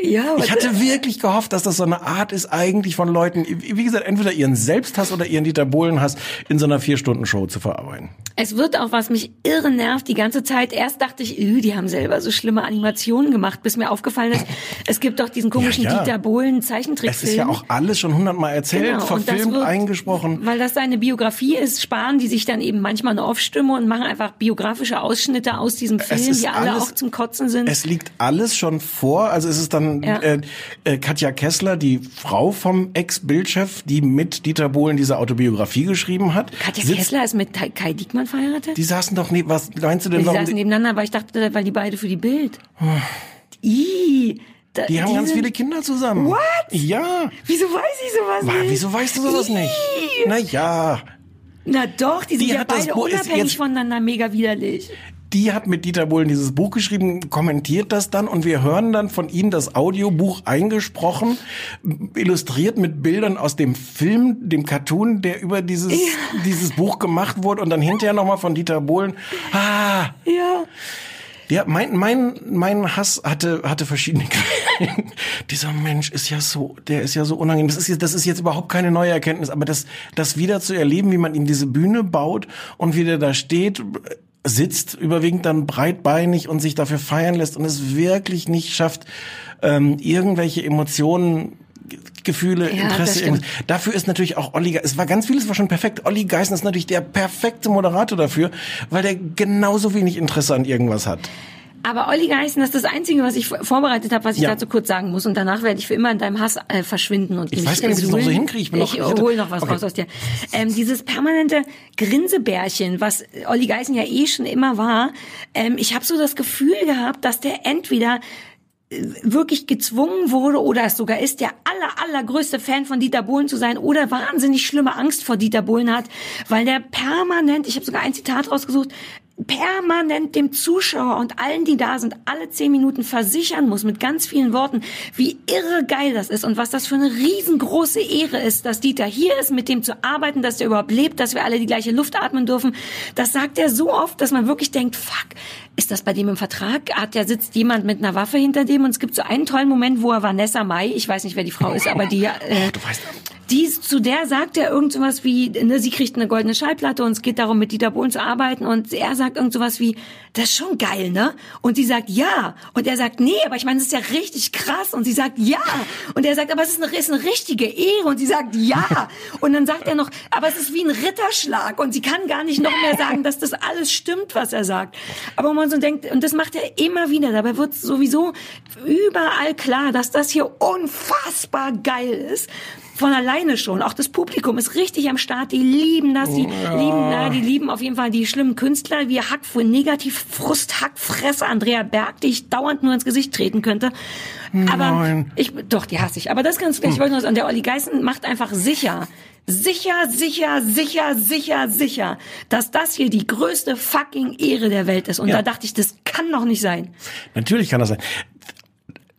Ja, Ich hatte wirklich gehofft, dass das so eine Art ist eigentlich von Leuten, wie gesagt, entweder ihren Selbsthass oder ihren Dieter Bohlen-Hass in so einer Vier-Stunden-Show zu verarbeiten. Es wird auch, was mich irre nervt, die ganze Zeit. Erst dachte ich, öh, die haben selber so schlimme Animationen gemacht, bis mir aufgefallen ist, <laughs> es gibt doch diesen komischen Ja, ja. Dieter Bohlen Es ist ja auch alles schon hundertmal erzählt, Genau, verfilmt, wird- eingesprochen. Weil das seine Biografie ist, sparen die sich dann eben manchmal eine Off-Stimme und machen einfach biografische Ausschnitte aus diesem Film, die alle alles- auch zum Kotzen sind. Es liegt alles schon vor. Also es ist dann Ja. äh, äh, Katja Kessler, die Frau vom Ex-Bildchef, die mit Dieter Bohlen diese Autobiografie geschrieben hat. Katja Sitzt- Kessler ist mit Kai- Diekmann verheiratet? Die saßen doch nie, was meinst du denn, die warum saßen nebeneinander, aber ich dachte, weil die beide für die Bild. Ih, da, die haben ganz sind- viele Kinder zusammen. What? Ja. Wieso weiß ich sowas Wa- nicht? Wieso weißt du sowas nicht? Ih. Na ja. Na doch, die sind Die ja beide unabhängig jetzt- voneinander mega widerlich. Die hat mit Dieter Bohlen dieses Buch geschrieben, kommentiert das dann und wir hören dann von ihnen das Audiobuch eingesprochen, illustriert mit Bildern aus dem Film, dem Cartoon, der über dieses, dieses Buch gemacht wurde und dann hinterher nochmal von Dieter Bohlen. Ah, Ja. ja, mein, mein, mein Hass hatte, hatte verschiedene <laughs> Quellen. Dieser Mensch ist ja so, der ist ja so unangenehm. Das ist jetzt, das ist jetzt überhaupt keine neue Erkenntnis, aber das, das wieder zu erleben, wie man ihm diese Bühne baut und wie der da steht, sitzt, überwiegend dann breitbeinig und sich dafür feiern lässt und es wirklich nicht schafft, ähm, irgendwelche Emotionen Ge- Gefühle, Ja, Interesse. Dafür ist natürlich auch Olli, es war ganz vieles war schon perfekt. Olli Geißen ist natürlich der perfekte Moderator dafür, weil der genauso wenig Interesse an irgendwas hat. Aber Olli Geißen, das ist das Einzige, was ich vor- vorbereitet habe, was ich Ja. dazu kurz sagen muss. Und danach werde ich für immer in deinem Hass äh, verschwinden und Ich weiß gar nicht, wie ich das noch so hinkriege. Ich bin noch- ich ich hatte- hole noch was Okay. raus aus dir. Ähm, dieses permanente Grinsebärchen, was Olli Geißen ja eh schon immer war. Ähm, ich habe so das Gefühl gehabt, dass der entweder äh, wirklich gezwungen wurde oder es sogar ist, der aller, allergrößte Fan von Dieter Bohlen zu sein oder wahnsinnig schlimme Angst vor Dieter Bohlen hat, weil der permanent, ich habe sogar ein Zitat rausgesucht, permanent dem Zuschauer und allen, die da sind, alle zehn Minuten versichern muss mit ganz vielen Worten, wie irre geil das ist und was das für eine riesengroße Ehre ist, dass Dieter hier ist, mit dem zu arbeiten, dass der überhaupt lebt, dass wir alle die gleiche Luft atmen dürfen. Das sagt er so oft, dass man wirklich denkt, fuck, ist das bei dem im Vertrag? Hat der sitzt jemand mit einer Waffe hinter dem und es gibt so einen tollen Moment, wo er Vanessa Mai, ich weiß nicht, wer die Frau ist, aber die, äh, die ist- zu der sagt er irgend sowas wie, ne, sie kriegt eine goldene Schallplatte und es geht darum, mit Dieter Bohlen zu arbeiten und er sagt irgend sowas wie, das ist schon geil, ne? Und sie sagt, ja. Und er sagt, nee, aber ich meine, das ist ja richtig krass. Und sie sagt, ja. Und er sagt, aber es ist eine, ist eine richtige Ehre. Und sie sagt, ja. <laughs> Und dann sagt er noch, aber es ist wie ein Ritterschlag. Und sie kann gar nicht noch mehr sagen, dass das alles stimmt, was er sagt. Aber man so denkt, und das macht er immer wieder. Dabei wird sowieso überall klar, dass das hier unfassbar geil ist. Von alleine schon. Auch das Publikum ist richtig am Start. Die lieben das. Die lieben, na, die lieben auf jeden Fall die schlimmen Künstler wie Hack, negativ Frust, Hackfresse Andrea Berg, die ich dauernd nur ins Gesicht treten könnte. Aber Nein. ich, doch, die hasse ich. Aber das ganz, ich wollte nur, und der Olli Geißen macht einfach sicher. Sicher, sicher, sicher, sicher, sicher, dass das hier die größte fucking Ehre der Welt ist. Und Ja. da dachte ich, das kann doch nicht sein. Natürlich kann das sein.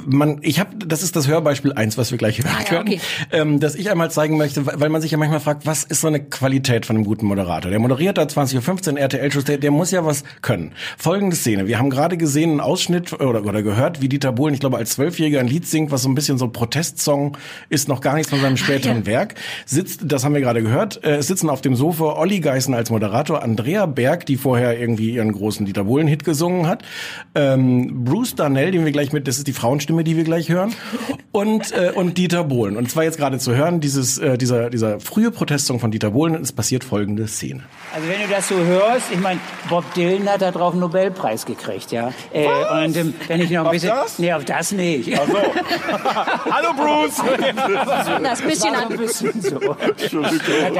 Man, ich habe, das ist das Hörbeispiel eins, was wir gleich hören Ah, ja, können, okay. ähm, dass ich einmal zeigen möchte, weil man sich ja manchmal fragt, was ist so eine Qualität von einem guten Moderator? Der moderiert da 20.15 Uhr RTL-Shows, der, der muss ja was können. Folgende Szene, wir haben gerade gesehen, einen Ausschnitt oder, oder gehört, wie Dieter Bohlen, ich glaube als Zwölfjähriger ein Lied singt, was so ein bisschen so ein Protestsong ist, noch gar nichts von seinem späteren ja. Werk. Sitzt, das haben wir gerade gehört, äh, sitzen auf dem Sofa Olli Geißen als Moderator, Andrea Berg, die vorher irgendwie ihren großen Dieter Bohlen-Hit gesungen hat, ähm, Bruce Darnell, den wir gleich mit, das ist die Frauenstimme, die wir gleich hören, und, äh, und Dieter Bohlen. Und zwar jetzt gerade zu hören, dieses, äh, dieser, dieser frühe Protestsong von Dieter Bohlen, es passiert folgende Szene. Also wenn du das so hörst, ich meine, Bob Dylan hat da drauf einen Nobelpreis gekriegt, ja. Äh, und ähm, wenn ich noch ein Auf bisschen, das? nee, auf das nicht. Ach so. <laughs> Hallo Bruce. Das bisschen War an. ein bisschen so.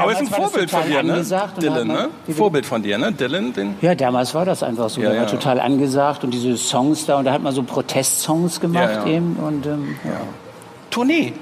Aber ist ein Vorbild von dir, ne? Dylan, ne? Vorbild von dir, ne? Dylan, den. Ja, damals war das einfach so. Ja, ja. total angesagt und diese Songs da und da hat man so Protestsongs gemacht Ja, ja. eben und ähm, ja. Tournee.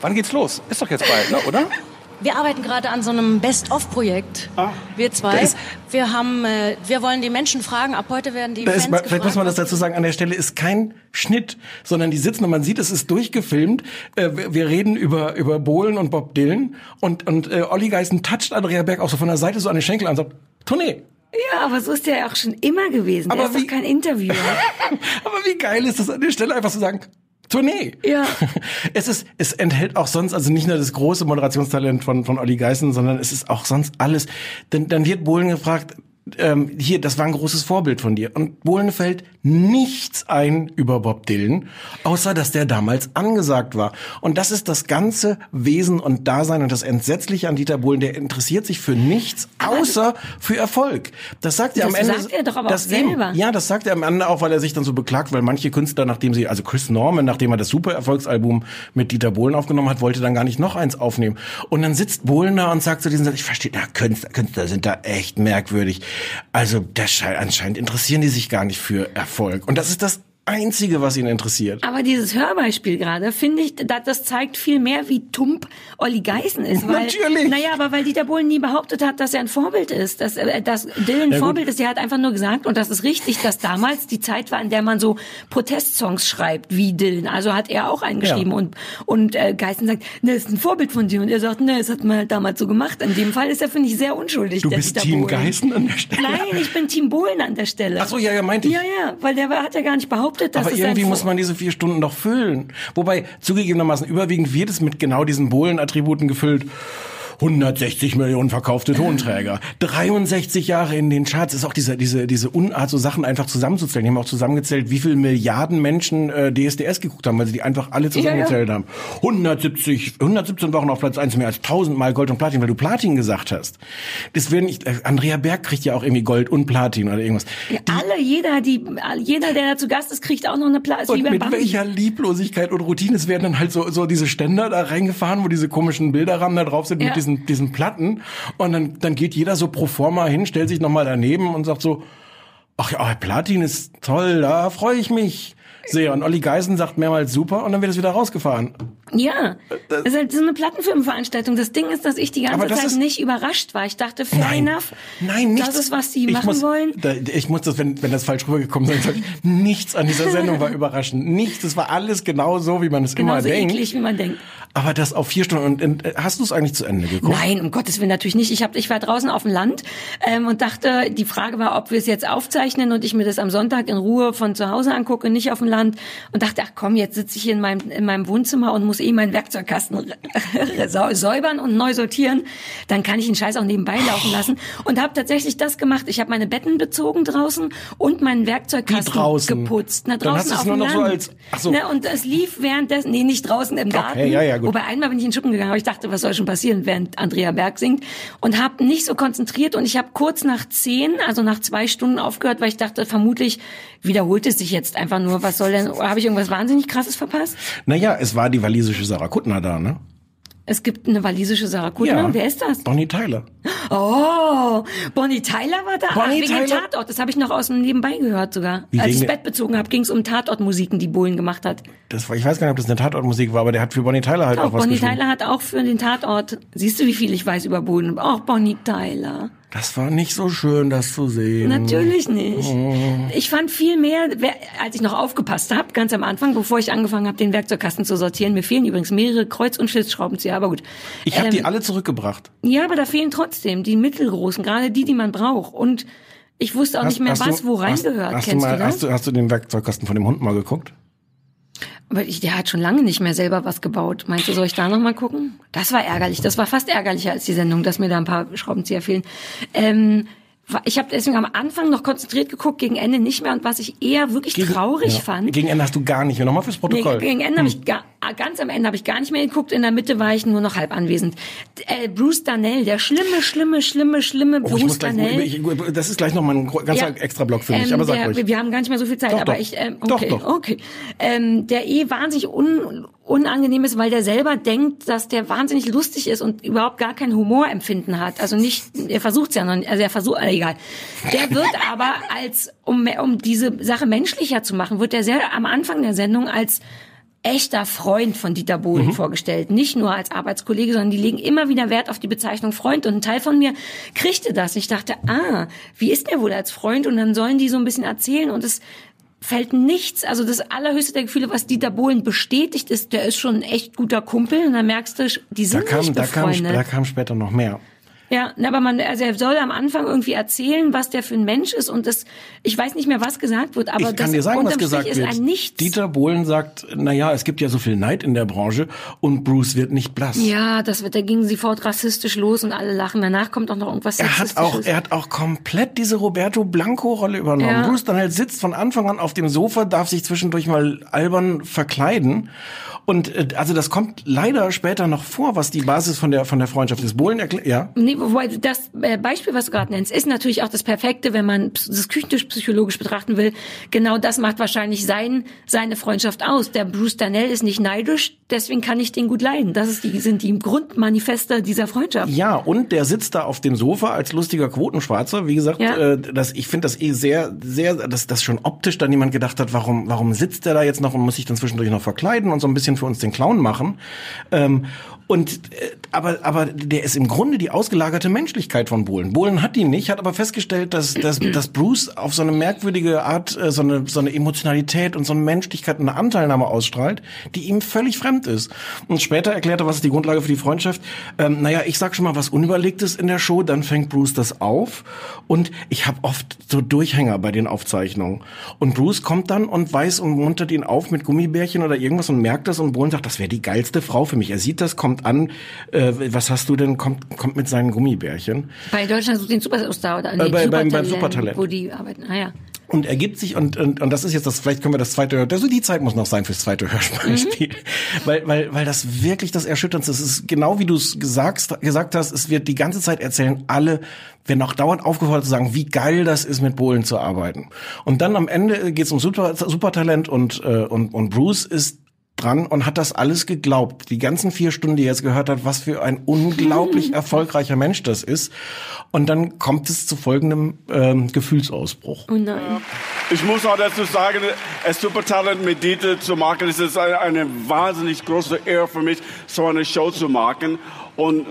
Wann geht's los? Ist doch jetzt bald, ne? Oder? <laughs> Wir arbeiten gerade an so einem Best-of-Projekt. Wir zwei. ist- Wir haben, äh, wir wollen die Menschen fragen. Ab heute werden die Da ist, Fans vielleicht gefragt, muss man das dazu sagen, an der Stelle ist kein Schnitt, sondern die sitzen und man sieht, es ist durchgefilmt. Äh, wir, wir reden über, über Bohlen und Bob Dylan und, und äh, Olli Geißen toucht Andrea Berg auch so von der Seite so an den Schenkel an und sagt, Tournee. Ja, aber so ist der ja auch schon immer gewesen. Aber der ist wie- doch kein Interviewer. <laughs> Aber wie geil ist das an der Stelle einfach zu sagen, Tournee. Ja. <laughs> Es ist, es enthält auch sonst, also nicht nur das große Moderationstalent von, von Olli Geißen, sondern es ist auch sonst alles. Denn dann wird Bohlen gefragt, ähm, hier, das war ein großes Vorbild von dir. Und Bohlen fällt nichts ein über Bob Dylan, außer dass der damals angesagt war. Und das ist das ganze Wesen und Dasein und das Entsetzliche an Dieter Bohlen. Der interessiert sich für nichts, außer für Erfolg. Das sagt er Das am Ende. sagt er doch aber das auch selber. Eben, ja, das sagt er am Ende auch, weil er sich dann so beklagt, weil manche Künstler, nachdem sie, also Chris Norman, nachdem er das Super-Erfolgsalbum mit Dieter Bohlen aufgenommen hat, wollte dann gar nicht noch eins aufnehmen. Und dann sitzt Bohlen da und sagt zu diesen, Satz, ich verstehe, na, Künstler, Künstler sind da echt merkwürdig. Also, das anscheinend interessieren die sich gar nicht für Erfolg. Und das ist das Einzige, was ihn interessiert. Aber dieses Hörbeispiel gerade, finde ich, da- das zeigt viel mehr, wie tump Olli Geißen ist. Weil, Natürlich. Naja, aber weil Dieter Bohlen nie behauptet hat, dass er ein Vorbild ist, dass, äh, dass Dylan ein Ja. Vorbild ist. Er hat einfach nur gesagt, und das ist richtig, dass damals die Zeit war, in der man so Protestsongs schreibt, wie Dylan. Also hat er auch einen Ja. geschrieben. Und, und äh, Geißen sagt, ne, ist ein Vorbild von dir. Und er sagt, ne, das hat man halt damals so gemacht. In dem Fall ist er, finde ich, sehr unschuldig. Du bist Dieter Team Bohlen. Geißen an der Stelle. Nein, ich bin Team Bohlen an der Stelle. Ach so, ja, ja, meinte ich. Ja, ja, weil der hat ja gar nicht behauptet, dass Aber es irgendwie muss man diese vier Stunden doch füllen. Wobei, zugegebenermaßen, überwiegend wird es mit genau diesen Bohlen-Attributen gefüllt. 160 Millionen verkaufte Tonträger. <laughs> 63 Jahre in den Charts. Ist auch diese, diese, diese Unart, so Sachen einfach zusammenzuzählen. Die haben auch zusammengezählt, wie viel Milliarden Menschen äh, DSDS geguckt haben, weil sie die einfach alle zusammengezählt haben. 170, 117 Wochen auf Platz 1, mehr als 1000 Mal Gold und Platin, weil du Platin gesagt hast. Das werden nicht, äh, Andrea Berg kriegt ja auch irgendwie Gold und Platin oder irgendwas. Ja, alle, jeder, die, jeder, der da zu Gast ist, kriegt auch noch eine Platz. wie Und mit Bambi. welcher Lieblosigkeit und Routine es werden dann halt so, so diese Ständer da reingefahren, wo diese komischen Bilderrahmen da drauf sind Ja. mit diesen, diesen Platten. Und dann, dann geht jeder so pro forma hin, stellt sich nochmal daneben und sagt so, ach ja, Platin ist toll, da freue ich mich. Sehr. Und Olli Geisen sagt mehrmals super und dann wird es wieder rausgefahren. Ja, das ist halt so eine Plattenfilmveranstaltung. Das Ding ist, dass ich die ganze Zeit nicht überrascht war. Ich dachte, fair Nein. enough. Nein, nichts. Das ist, was die Ich machen muss, wollen. Da, ich muss das, wenn, wenn das falsch rübergekommen sein soll, nichts an dieser Sendung war <laughs> überraschend. Nichts. Es war alles genau so, wie man es immer Genauso denkt. eklig, wie man denkt. Aber das auf vier Stunden. Und, und äh, hast du es eigentlich zu Ende geguckt? Nein, um Gottes Willen natürlich nicht. Ich, hab, ich war draußen auf dem Land ähm, und dachte, die Frage war, ob wir es jetzt aufzeichnen und ich mir das am Sonntag in Ruhe von zu Hause angucke, nicht auf dem Land. Und dachte, ach komm, jetzt sitze ich hier in meinem, in meinem Wohnzimmer und muss eh meinen Werkzeugkasten säu- säubern und neu sortieren. Dann kann ich den Scheiß auch nebenbei laufen lassen. Und habe tatsächlich das gemacht. Ich habe meine Betten bezogen draußen und meinen Werkzeugkasten geputzt. Na, Dann draußen hast du es auf nur dem noch so Land. als- ach so. Ne, und es lief währenddessen, nee, nicht draußen im Garten. Okay, ja, ja, gut. Wobei einmal bin ich in den Schuppen gegangen, aber ich dachte, was soll schon passieren, während Andrea Berg singt. Und habe nicht so konzentriert und ich habe kurz nach zehn, also nach zwei Stunden aufgehört, weil ich dachte, vermutlich wiederholt es sich jetzt einfach nur. Was soll denn, habe ich irgendwas wahnsinnig krasses verpasst? Naja, es war die walisische Sarah Kuttner da, ne? Es gibt eine walisische Sarah Kuttner. Wer ist das? Bonnie Tyler. Oh, Bonnie Tyler war da. Bonnie Ach, wegen dem Tyler? Tatort. Das habe ich noch aus dem Nebenbei gehört sogar. Wie Als ich Bett bezogen habe, ging es um Tatortmusiken, die Bohlen gemacht hat. Das war, ich weiß gar nicht, ob das eine Tatortmusik war, aber der hat für Bonnie Tyler halt auch, Auch was Bonnie geschrieben. Tyler hat auch für den Tatort. Siehst du, wie viel ich weiß über Bohlen? Auch Bonnie Tyler. Das war nicht so schön, das zu sehen. Natürlich nicht. Oh. Ich fand viel mehr, als ich noch aufgepasst habe, ganz am Anfang, bevor ich angefangen habe, den Werkzeugkasten zu sortieren. Mir fehlen übrigens mehrere Kreuz- und Schlitzschraubenzieher, aber gut. Ich habe Ähm, die alle zurückgebracht. Ja, aber da fehlen trotzdem die mittelgroßen, gerade die, die man braucht. Und ich wusste auch nicht mehr, was du, wo hast, reingehört. hast, du Kennst mal, du das? Hast du, hast du den Werkzeugkasten von dem Hund mal geguckt? Aber ich, der hat schon lange nicht mehr selber was gebaut. Meinst du, soll ich da noch mal gucken? Das war ärgerlich. Das war fast ärgerlicher als die Sendung, dass mir da ein paar Schraubenzieher fehlen. Ähm, ich habe deswegen am Anfang noch konzentriert geguckt, gegen Ende nicht mehr. Und was ich eher wirklich traurig ja. fand, Gegen Ende hast du gar nicht. mehr. Nochmal fürs Nee, Protokoll. gegen Ende habe ich gar, ah, ganz am Ende habe ich gar nicht mehr geguckt. In der Mitte war ich nur noch halb anwesend. Äh, Bruce Darnell, der schlimme, schlimme, schlimme, schlimme Oh, Bruce gleich, Darnell. ich, das ist gleich noch mal ein ganzer Ja. extra Block für mich, Ähm, aber sag der, ruhig. Wir haben gar nicht mehr so viel Zeit, Doch, aber doch. ich, ähm, Doch, okay, doch. okay. Ähm, der eh wahnsinnig un, unangenehm ist, weil der selber denkt, dass der wahnsinnig lustig ist und überhaupt gar kein Humorempfinden hat. Also nicht, er versucht's ja noch nicht, also er versucht, äh, egal. Der wird <laughs> aber als, um, um diese Sache menschlicher zu machen, wird er sehr am Anfang der Sendung als echter Freund von Dieter Bohlen Mhm. vorgestellt. Nicht nur als Arbeitskollege, sondern die legen immer wieder Wert auf die Bezeichnung Freund. Und ein Teil von mir kriegte das. Ich dachte, ah, wie ist der wohl als Freund? Und dann sollen die so ein bisschen erzählen und es fällt nichts. Also das allerhöchste der Gefühle, was Dieter Bohlen bestätigt, ist, der ist schon ein echt guter Kumpel. Und dann merkst du, die Da sind kam, nicht da, kam, befreundet. da kam später noch mehr. Ja, aber man, also er soll am Anfang irgendwie erzählen, was der für ein Mensch ist und das, ich weiß nicht mehr, was gesagt wird, aber ich kann das dir sagen, was gesagt Strich ist wird. ein Nichts. Dieter Bohlen sagt, na ja, es gibt ja so viel Neid in der Branche und Bruce wird nicht blass. Ja, das wird, da ging sofort rassistisch los und alle lachen. Danach kommt auch noch irgendwas Er hat auch, er hat auch komplett diese Roberto Blanco Rolle übernommen. Ja. Bruce dann halt sitzt von Anfang an auf dem Sofa, darf sich zwischendurch mal albern verkleiden. Und äh, also das kommt leider später noch vor, was die Basis von der von der Freundschaft ist. Bohlen erklärt, ja. Nee, wobei das äh, Beispiel, was du gerade nennst, ist natürlich auch das Perfekte, wenn man das küchentisch psychologisch betrachten will. Genau das macht wahrscheinlich sein, seine Freundschaft aus. Der Bruce Darnell ist nicht neidisch, deswegen kann ich den gut leiden. Das ist die, sind die Grundmanifeste dieser Freundschaft. Ja, und der sitzt da auf dem Sofa als lustiger Quotenschwarzer. Wie gesagt, Ja. äh, das, ich finde das eh sehr, sehr, dass das schon optisch dann jemand gedacht hat, warum, warum sitzt der da jetzt noch und muss sich dann zwischendurch noch verkleiden und so ein bisschen für uns den Clown machen. Ähm, und äh, aber aber der ist im Grunde die ausgelagerte Menschlichkeit von Bohlen. Bohlen hat die nicht, hat aber festgestellt, dass dass, <clears throat> dass Bruce auf so eine merkwürdige Art äh, so eine so eine Emotionalität und so eine Menschlichkeit und eine Anteilnahme ausstrahlt, die ihm völlig fremd ist. Und später erklärt er, was ist die Grundlage für die Freundschaft. Ähm, naja, ich sag schon mal was Unüberlegtes in der Show, dann fängt Bruce das auf und ich habe oft so Durchhänger bei den Aufzeichnungen. Und Bruce kommt dann und weiß und muntert ihn auf mit Gummibärchen oder irgendwas und merkt das und Bohlen sagt, das wäre die geilste Frau für mich. Er sieht das, kommt an, äh, was hast du denn, kommt, kommt mit seinen Gummibärchen. Bei Deutschland sucht den Superstar oder Äh, bei- beim- beim Supertalent, Supertalent. wo die arbeiten. Ah, ja. Und ergibt sich, und, und, und das ist jetzt das, vielleicht können wir das zweite, also die Zeit muss noch sein fürs zweite Hörspiel. <laughs> Weil, weil, weil das wirklich das Erschütterndste ist. Es ist genau wie du es gesagt, gesagt hast, es wird die ganze Zeit erzählen, alle werden auch dauernd aufgefordert zu sagen, wie geil das ist, mit Bohlen zu arbeiten. Und dann am Ende geht es um Super, Supertalent und, äh, und, und Bruce ist dran und hat das alles geglaubt. Die ganzen vier Stunden, die er jetzt gehört hat, was für ein unglaublich <laughs> erfolgreicher Mensch das ist. Und dann kommt es zu folgendem ähm, Gefühlsausbruch. Oh nein. Ich muss auch dazu sagen, es Supertalent mit Dieter zu machen, es ist eine, eine wahnsinnig große Ehre für mich, so eine Show zu machen. Und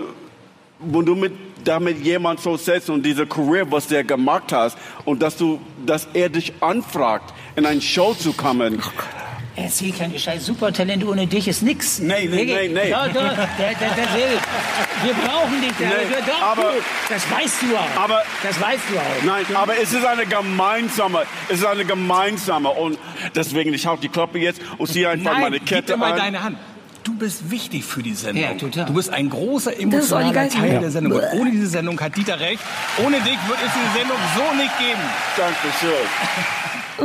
wenn du mit, damit jemand so setzt und diese Career, was der gemacht hast, und dass du, dass er dich anfragt, in eine Show zu kommen. Erzähl keine Scheiß. Supertalent ohne dich ist nix. Nee, nee, Wirklich? nee, nee. Ja, doch, der, der, der will. Wir brauchen dich. Der, Nee, doch, aber- du. Das weißt du auch. Aber- das weißt du auch. Nein, aber es ist eine gemeinsame, es ist eine gemeinsame und deswegen, ich hau die Klappe jetzt und ziehe einfach meine gib Kette dir mal an. deine Hand. Du bist wichtig für die Sendung. Ja, total. Du bist ein großer emotionaler. Teil Ja. der Sendung. Und ohne diese Sendung hat Dieter recht. Ohne dich wird es diese Sendung so nicht geben. Dankeschön.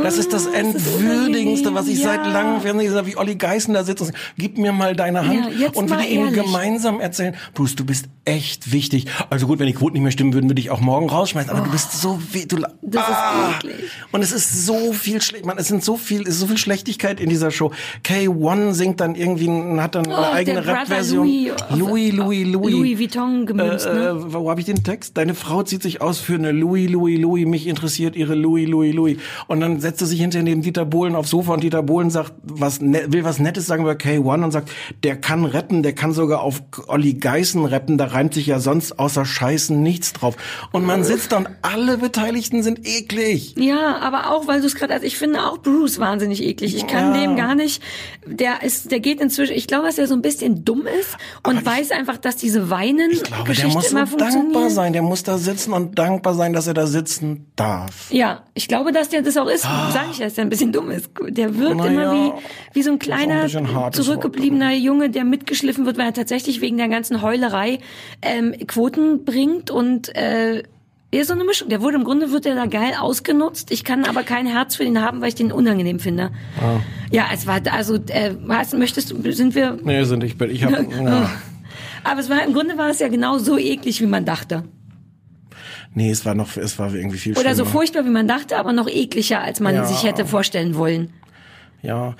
Das ist das Oh, Entwürdigendste, was ich unangenehm. seit Ja. langem Fernsehen gesagt habe, wie Olli Geißen da sitzt und sagt, gib mir mal deine Hand Ja, und will ihm gemeinsam erzählen, Bruce, du bist echt wichtig. Also gut, wenn die Quoten nicht mehr stimmen, würden wir dich auch morgen rausschmeißen, aber du bist so wie du Oh. Das Ah! ist eklig. und es ist so viel schlecht, man, es sind so viel, es ist so viel Schlechtigkeit in dieser Show. K1 singt dann irgendwie, hat dann eine Oh, eigene der Brother Rap-Version. Louis, Louis, Louis, Louis. Louis Vuitton gemünzt, Äh, ne? äh, wo habe ich den Text? Deine Frau zieht sich aus für eine Louis, Louis, Louis. Mich interessiert ihre Louis, Louis, Louis. Und dann setzt er sich hinter neben Dieter Bohlen aufs Sofa und Dieter Bohlen sagt, was ne, will was Nettes sagen über K1 und sagt, der kann retten, der kann sogar auf Olli Geißen retten, da reimt sich ja sonst außer Scheißen nichts drauf. Und man sitzt da und alle Beteiligten sind eklig. Ja, aber auch, weil du es gerade, also ich finde auch Bruce wahnsinnig eklig. Ich kann Ja. dem gar nicht, der ist, der geht inzwischen, ich glaube, dass er so ein bisschen dumm ist und weiß einfach, dass diese weinen Ich glaube, der Geschichte muss so immer dankbar sein, der muss da sitzen und dankbar sein, dass er da sitzen darf. Ja, ich glaube, dass der das auch ist. Sag ich, dass der ein bisschen dumm ist. Der wirkt Na immer ja. wie, wie so ein ein kleiner, hartes zurückgebliebener Junge, der mitgeschliffen wird, weil er tatsächlich wegen der ganzen Heulerei ähm, Quoten bringt und äh, er ist so eine Mischung. Der wurde im Grunde wird er da geil ausgenutzt. Ich kann aber kein Herz für ihn haben, weil ich den unangenehm finde. Ja, es war also äh, was möchtest du sind wir Nee, sind ich bin, ich hab, <laughs> ja. aber es war im Grunde war es ja genau so eklig, wie man dachte. Nee, es war noch, es war irgendwie viel Oder so schlimmer. furchtbar, wie man dachte, aber noch ekliger, als man Ja. sich hätte vorstellen wollen. Ja,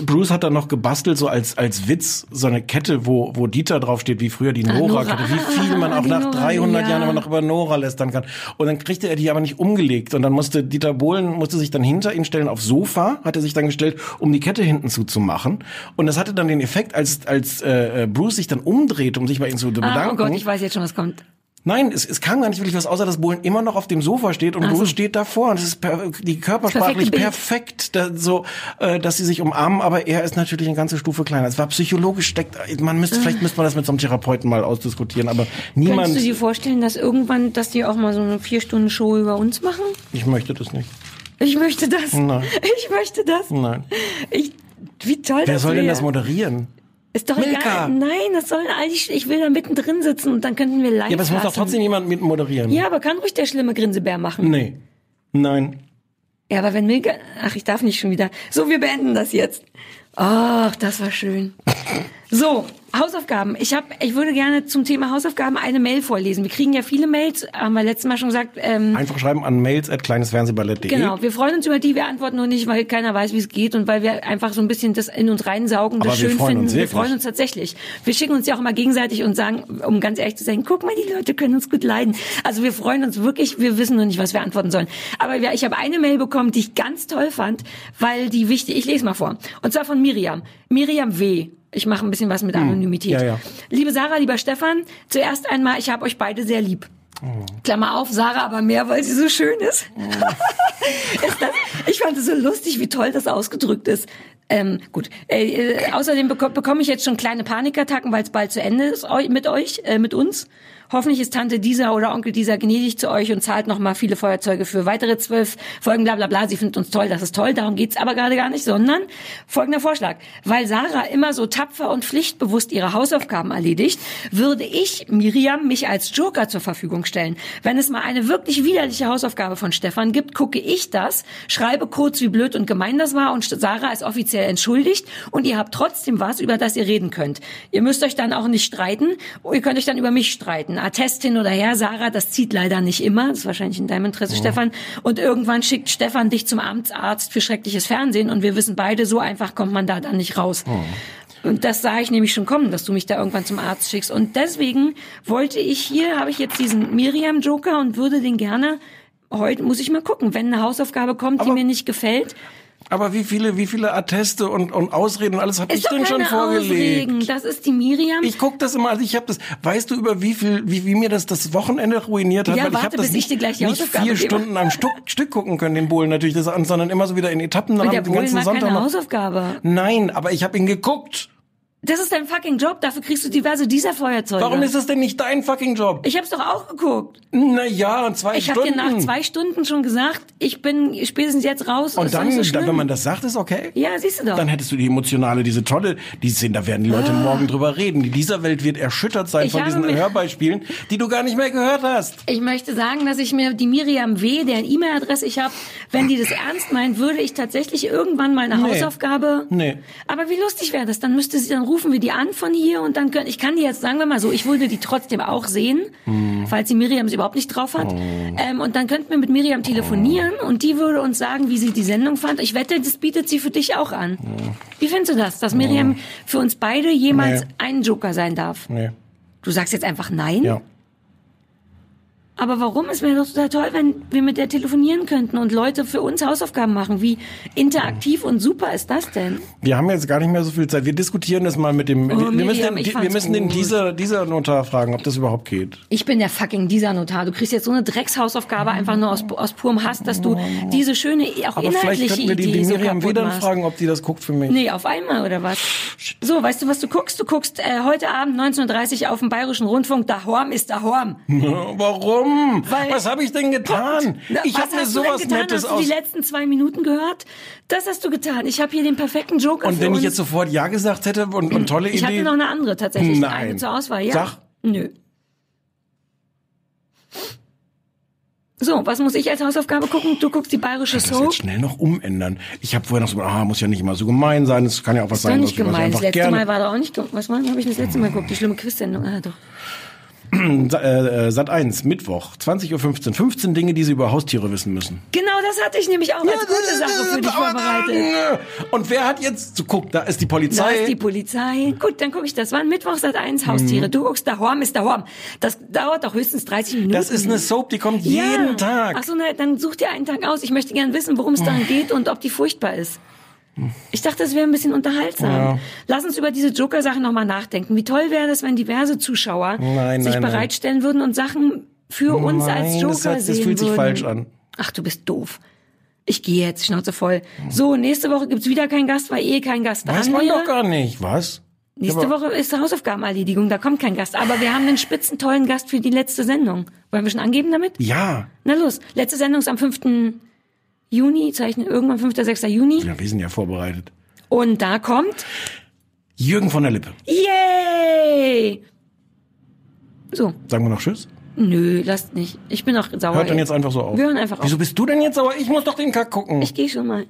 Bruce hat dann noch gebastelt, so als, als Witz, so eine Kette, wo, wo Dieter draufsteht, wie früher die Nora. Nora-Kette, wie viel man Ah, auch nach Nora, 300 ja. Jahren immer noch über Nora lästern kann. Und dann kriegte er die aber nicht umgelegt. Und dann musste Dieter Bohlen, musste sich dann hinter ihn stellen aufs Sofa, hat er sich dann gestellt, um die Kette hinten zuzumachen. Und das hatte dann den Effekt, als, als äh, äh, Bruce sich dann umdreht, um sich bei ihm zu bedanken. Ah, oh Gott, ich weiß jetzt schon, was kommt. Nein, es, es kam gar nicht wirklich was, außer dass Bohlen immer noch auf dem Sofa steht und Ach so. Bruce steht davor. Und es ist per, die körpersprachlich perfekt, da, so, äh, dass sie sich umarmen, aber er ist natürlich eine ganze Stufe kleiner. Es war psychologisch steckt, man müsste, vielleicht müsste man das mit so einem Therapeuten mal ausdiskutieren, aber niemand, Könntest du dir vorstellen, dass irgendwann, dass die auch mal so eine vier Stunden Show über uns machen? ich möchte das nicht. Ich möchte das. Nein. Ich möchte das. Nein. Ich, wie toll Wer das soll denn das moderieren? Ist doch Milka. egal. Nein, das sollen die, ich will da mittendrin sitzen und dann könnten wir live Ja, aber es muss doch lassen. trotzdem jemand mit moderieren. Ja, aber kann ruhig der schlimme Grinsebär machen. Nee. Nein. Ja, aber wenn Milka, ach, ich darf nicht schon wieder. So, wir beenden das jetzt. Ach, das war schön. So, Hausaufgaben. Ich habe, ich würde gerne zum Thema Hausaufgaben eine Mail vorlesen. Wir kriegen ja viele Mails, haben wir letztes Mal schon gesagt. Ähm, Einfach schreiben an mails at kleinesfernsehballett.de. Genau, wir freuen uns über die, wir antworten nur nicht, weil keiner weiß, wie es geht und weil wir einfach so ein bisschen das in uns reinsaugen, das Aber wir schön freuen finden. uns wir wirklich. freuen uns tatsächlich. Wir schicken uns ja auch immer gegenseitig und sagen, um ganz ehrlich zu sein, guck mal, die Leute können uns gut leiden. Also wir freuen uns wirklich, wir wissen nur nicht, was wir antworten sollen. Aber ich habe eine Mail bekommen, die ich ganz toll fand, weil die wichtig, ich lese mal vor. Und zwar von Miriam. Miriam W. Ich mache ein bisschen was mit Anonymität. Hm. Ja, ja. Liebe Sarah, lieber Stefan, zuerst einmal, ich habe euch beide sehr lieb. Oh. Klammer auf, Sarah aber mehr, weil sie so schön ist. <laughs> ist das, ich fand es so lustig, wie toll das ausgedrückt ist. Ähm, gut. Äh, äh, außerdem beko bekomme ich jetzt schon kleine Panikattacken, weil es bald zu Ende ist eu mit euch, äh, mit uns. Hoffentlich ist Tante dieser oder Onkel dieser gnädig zu euch und zahlt noch mal viele Feuerzeuge für weitere zwölf Folgen, bla bla bla. Sie findet uns toll, das ist toll, darum geht's aber gerade gar nicht, sondern folgender Vorschlag. Weil Sarah immer so tapfer und pflichtbewusst ihre Hausaufgaben erledigt, würde ich, Miriam, mich als Joker zur Verfügung stellen. Wenn es mal eine wirklich widerliche Hausaufgabe von Stefan gibt, gucke ich das, schreibe kurz, wie blöd und gemein das war und Sarah ist offiziell entschuldigt und ihr habt trotzdem was, über das ihr reden könnt. Ihr müsst euch dann auch nicht streiten, ihr könnt euch dann über mich streiten. Attest hin oder her, Sarah, das zieht leider nicht immer, das ist wahrscheinlich in deinem Interesse, Stefan. Und irgendwann schickt Stefan dich zum Amtsarzt für schreckliches Fernsehen und wir wissen beide, so einfach kommt man da dann nicht raus. Und das sah ich nämlich schon kommen, dass du mich da irgendwann zum Arzt schickst. Und deswegen wollte ich hier, habe ich jetzt diesen Miriam-Joker und würde den gerne, heute muss ich mal gucken, wenn eine Hausaufgabe kommt, die Aber- mir nicht gefällt. Aber wie viele, wie viele Atteste und, und Ausreden und alles habe ich doch denn schon vorgelegt? Ausreden. Das ist die Miriam. Ich guck das immer, also ich habe das, weißt du über wie viel, wie, wie mir das das Wochenende ruiniert hat? Ja, Weil ich warte, habe das bis ich nicht, nicht vier gebe. Stunden am Stück, Stück gucken können, den Bohlen natürlich, das, sondern immer so wieder in Etappen. Dann und der den Bohlen ganzen war Sonntag keine noch. Hausaufgabe. Nein, aber ich habe ihn geguckt. Das ist dein fucking Job. Dafür kriegst du diverse dieser Feuerzeuge. Warum ist das denn nicht dein fucking Job? ich hab's doch auch geguckt. Na ja, und zwei Ich habe Stunden. dir nach zwei Stunden schon gesagt, ich bin spätestens jetzt raus. und dann, so dann, wenn man das sagt, ist okay. Ja, siehst du doch. Dann hättest du die emotionale, diese tolle, die Szene, da werden die Leute morgen drüber reden. Die dieser Welt wird erschüttert sein Ah. Ich von diesen Hörbeispielen, die du gar nicht mehr gehört hast. Ich möchte sagen, dass ich mir die Miriam W., deren E-Mail-Adresse ich habe, wenn die das <laughs> ernst meint, würde ich tatsächlich irgendwann mal eine Nee. Hausaufgabe. Nee. Aber wie lustig wäre das? Dann müsste sie, dann rufen wir die an von hier und dann können, ich kann die jetzt, sagen wir mal so, ich würde die trotzdem auch sehen, Hm. falls die Miriam es überhaupt nicht drauf hat. Ähm, und dann könnten wir mit Miriam telefonieren und die würde uns sagen, wie sie die Sendung fand. Ich wette, das bietet sie für dich auch an. Wie findest du das, dass Miriam für uns beide jemals Nee. ein Joker sein darf? Nee. Du sagst jetzt einfach nein? Ja. Aber warum? Es wäre doch total toll, wenn wir mit der telefonieren könnten und Leute für uns Hausaufgaben machen. Wie interaktiv und super ist das denn? Wir haben jetzt gar nicht mehr so viel Zeit. Wir diskutieren das mal mit dem. Oh, wir, Miriam, müssen den, wir müssen den dieser, dieser Notar fragen, ob das überhaupt geht. Ich bin der fucking dieser Notar. Du kriegst jetzt so eine Dreckshausaufgabe einfach nur aus, aus purem Hass, dass du diese schöne, auch Aber vielleicht inhaltliche könnten wir die, Idee die so Miriam machst. fragen, ob die das guckt für mich. Nee, auf einmal oder was? So, weißt du, was du guckst? Du guckst äh, heute Abend 19.30 Uhr auf dem Bayerischen Rundfunk. Da Horm ist da Horm. <laughs> Warum? Weil- Was habe ich denn getan? Na, ich habe mir hast du sowas getan? Nettes Hast du aus. die letzten zwei Minuten gehört? Das hast du getan. Ich habe hier den perfekten Joker Und wenn ich jetzt sofort Ja gesagt hätte und, und tolle Ich Idee. hatte noch eine andere tatsächlich. Nein. Eine zur Auswahl, ja. Sag. Nö. So, was muss ich als Hausaufgabe gucken? Du guckst die bayerische das Soap. jetzt schnell noch umändern. Ich habe vorher noch so, ah, muss ja nicht immer so gemein sein. Es kann ja auch was doch sein, nicht was ich gemein. Das letzte gerne. Mal war doch auch nicht. Was war, habe ich das letzte Mal geguckt? Die schlimme Quiz-Sendung. Ah, doch. <clears throat> Sa- äh, Sat 1, Mittwoch, 20.15 Uhr. 15 Dinge, die Sie über Haustiere wissen müssen. Genau das hatte ich nämlich auch als gute Sache für dich vorbereitet. Und wer hat jetzt, so guck, da ist die Da Polizei. ist die Polizei. Gut, dann gucke ich das. Wann Mittwoch seit eins Haustiere. Du guckst da Horm ist da Horm. Das dauert doch höchstens 30 Minuten. das ist eine Soap, die kommt ja. jeden Tag. Ach so, na, dann such dir einen Tag aus. Ich möchte gern wissen, worum es daran geht und ob die furchtbar ist. Ich dachte, es wäre ein bisschen unterhaltsam. Ja. Lass uns über diese Joker-Sache nochmal nachdenken. Wie toll wäre es, wenn diverse Zuschauer Nein, sich nein, nein. bereitstellen würden und Sachen für uns Nein, als das Joker hört- das sehen fühlt sich würden. falsch an. Ach, du bist doof. Ich gehe jetzt, Schnauze voll. So, nächste Woche gibt's wieder keinen Gast, weil eh kein Gast Weiß dran man wäre. doch gar nicht. Was? Nächste Woche ist Hausaufgabenerledigung, da kommt kein Gast. Aber wir haben einen spitzentollen Gast für die letzte Sendung. Wollen wir schon angeben damit? Ja. Na los, letzte Sendung ist am 5. Juni, zeichnen irgendwann 5. 6. Juni. Ja, wir sind ja vorbereitet. Und da kommt, Jürgen von der Lippe. yay! So, Sagen wir noch Tschüss? nö, lasst nicht. Ich bin auch sauer. Hört dann jetzt einfach so auf. Wir hören einfach auf. Wieso bist du denn jetzt sauer? Ich muss doch den Kack gucken. Ich gehe schon mal.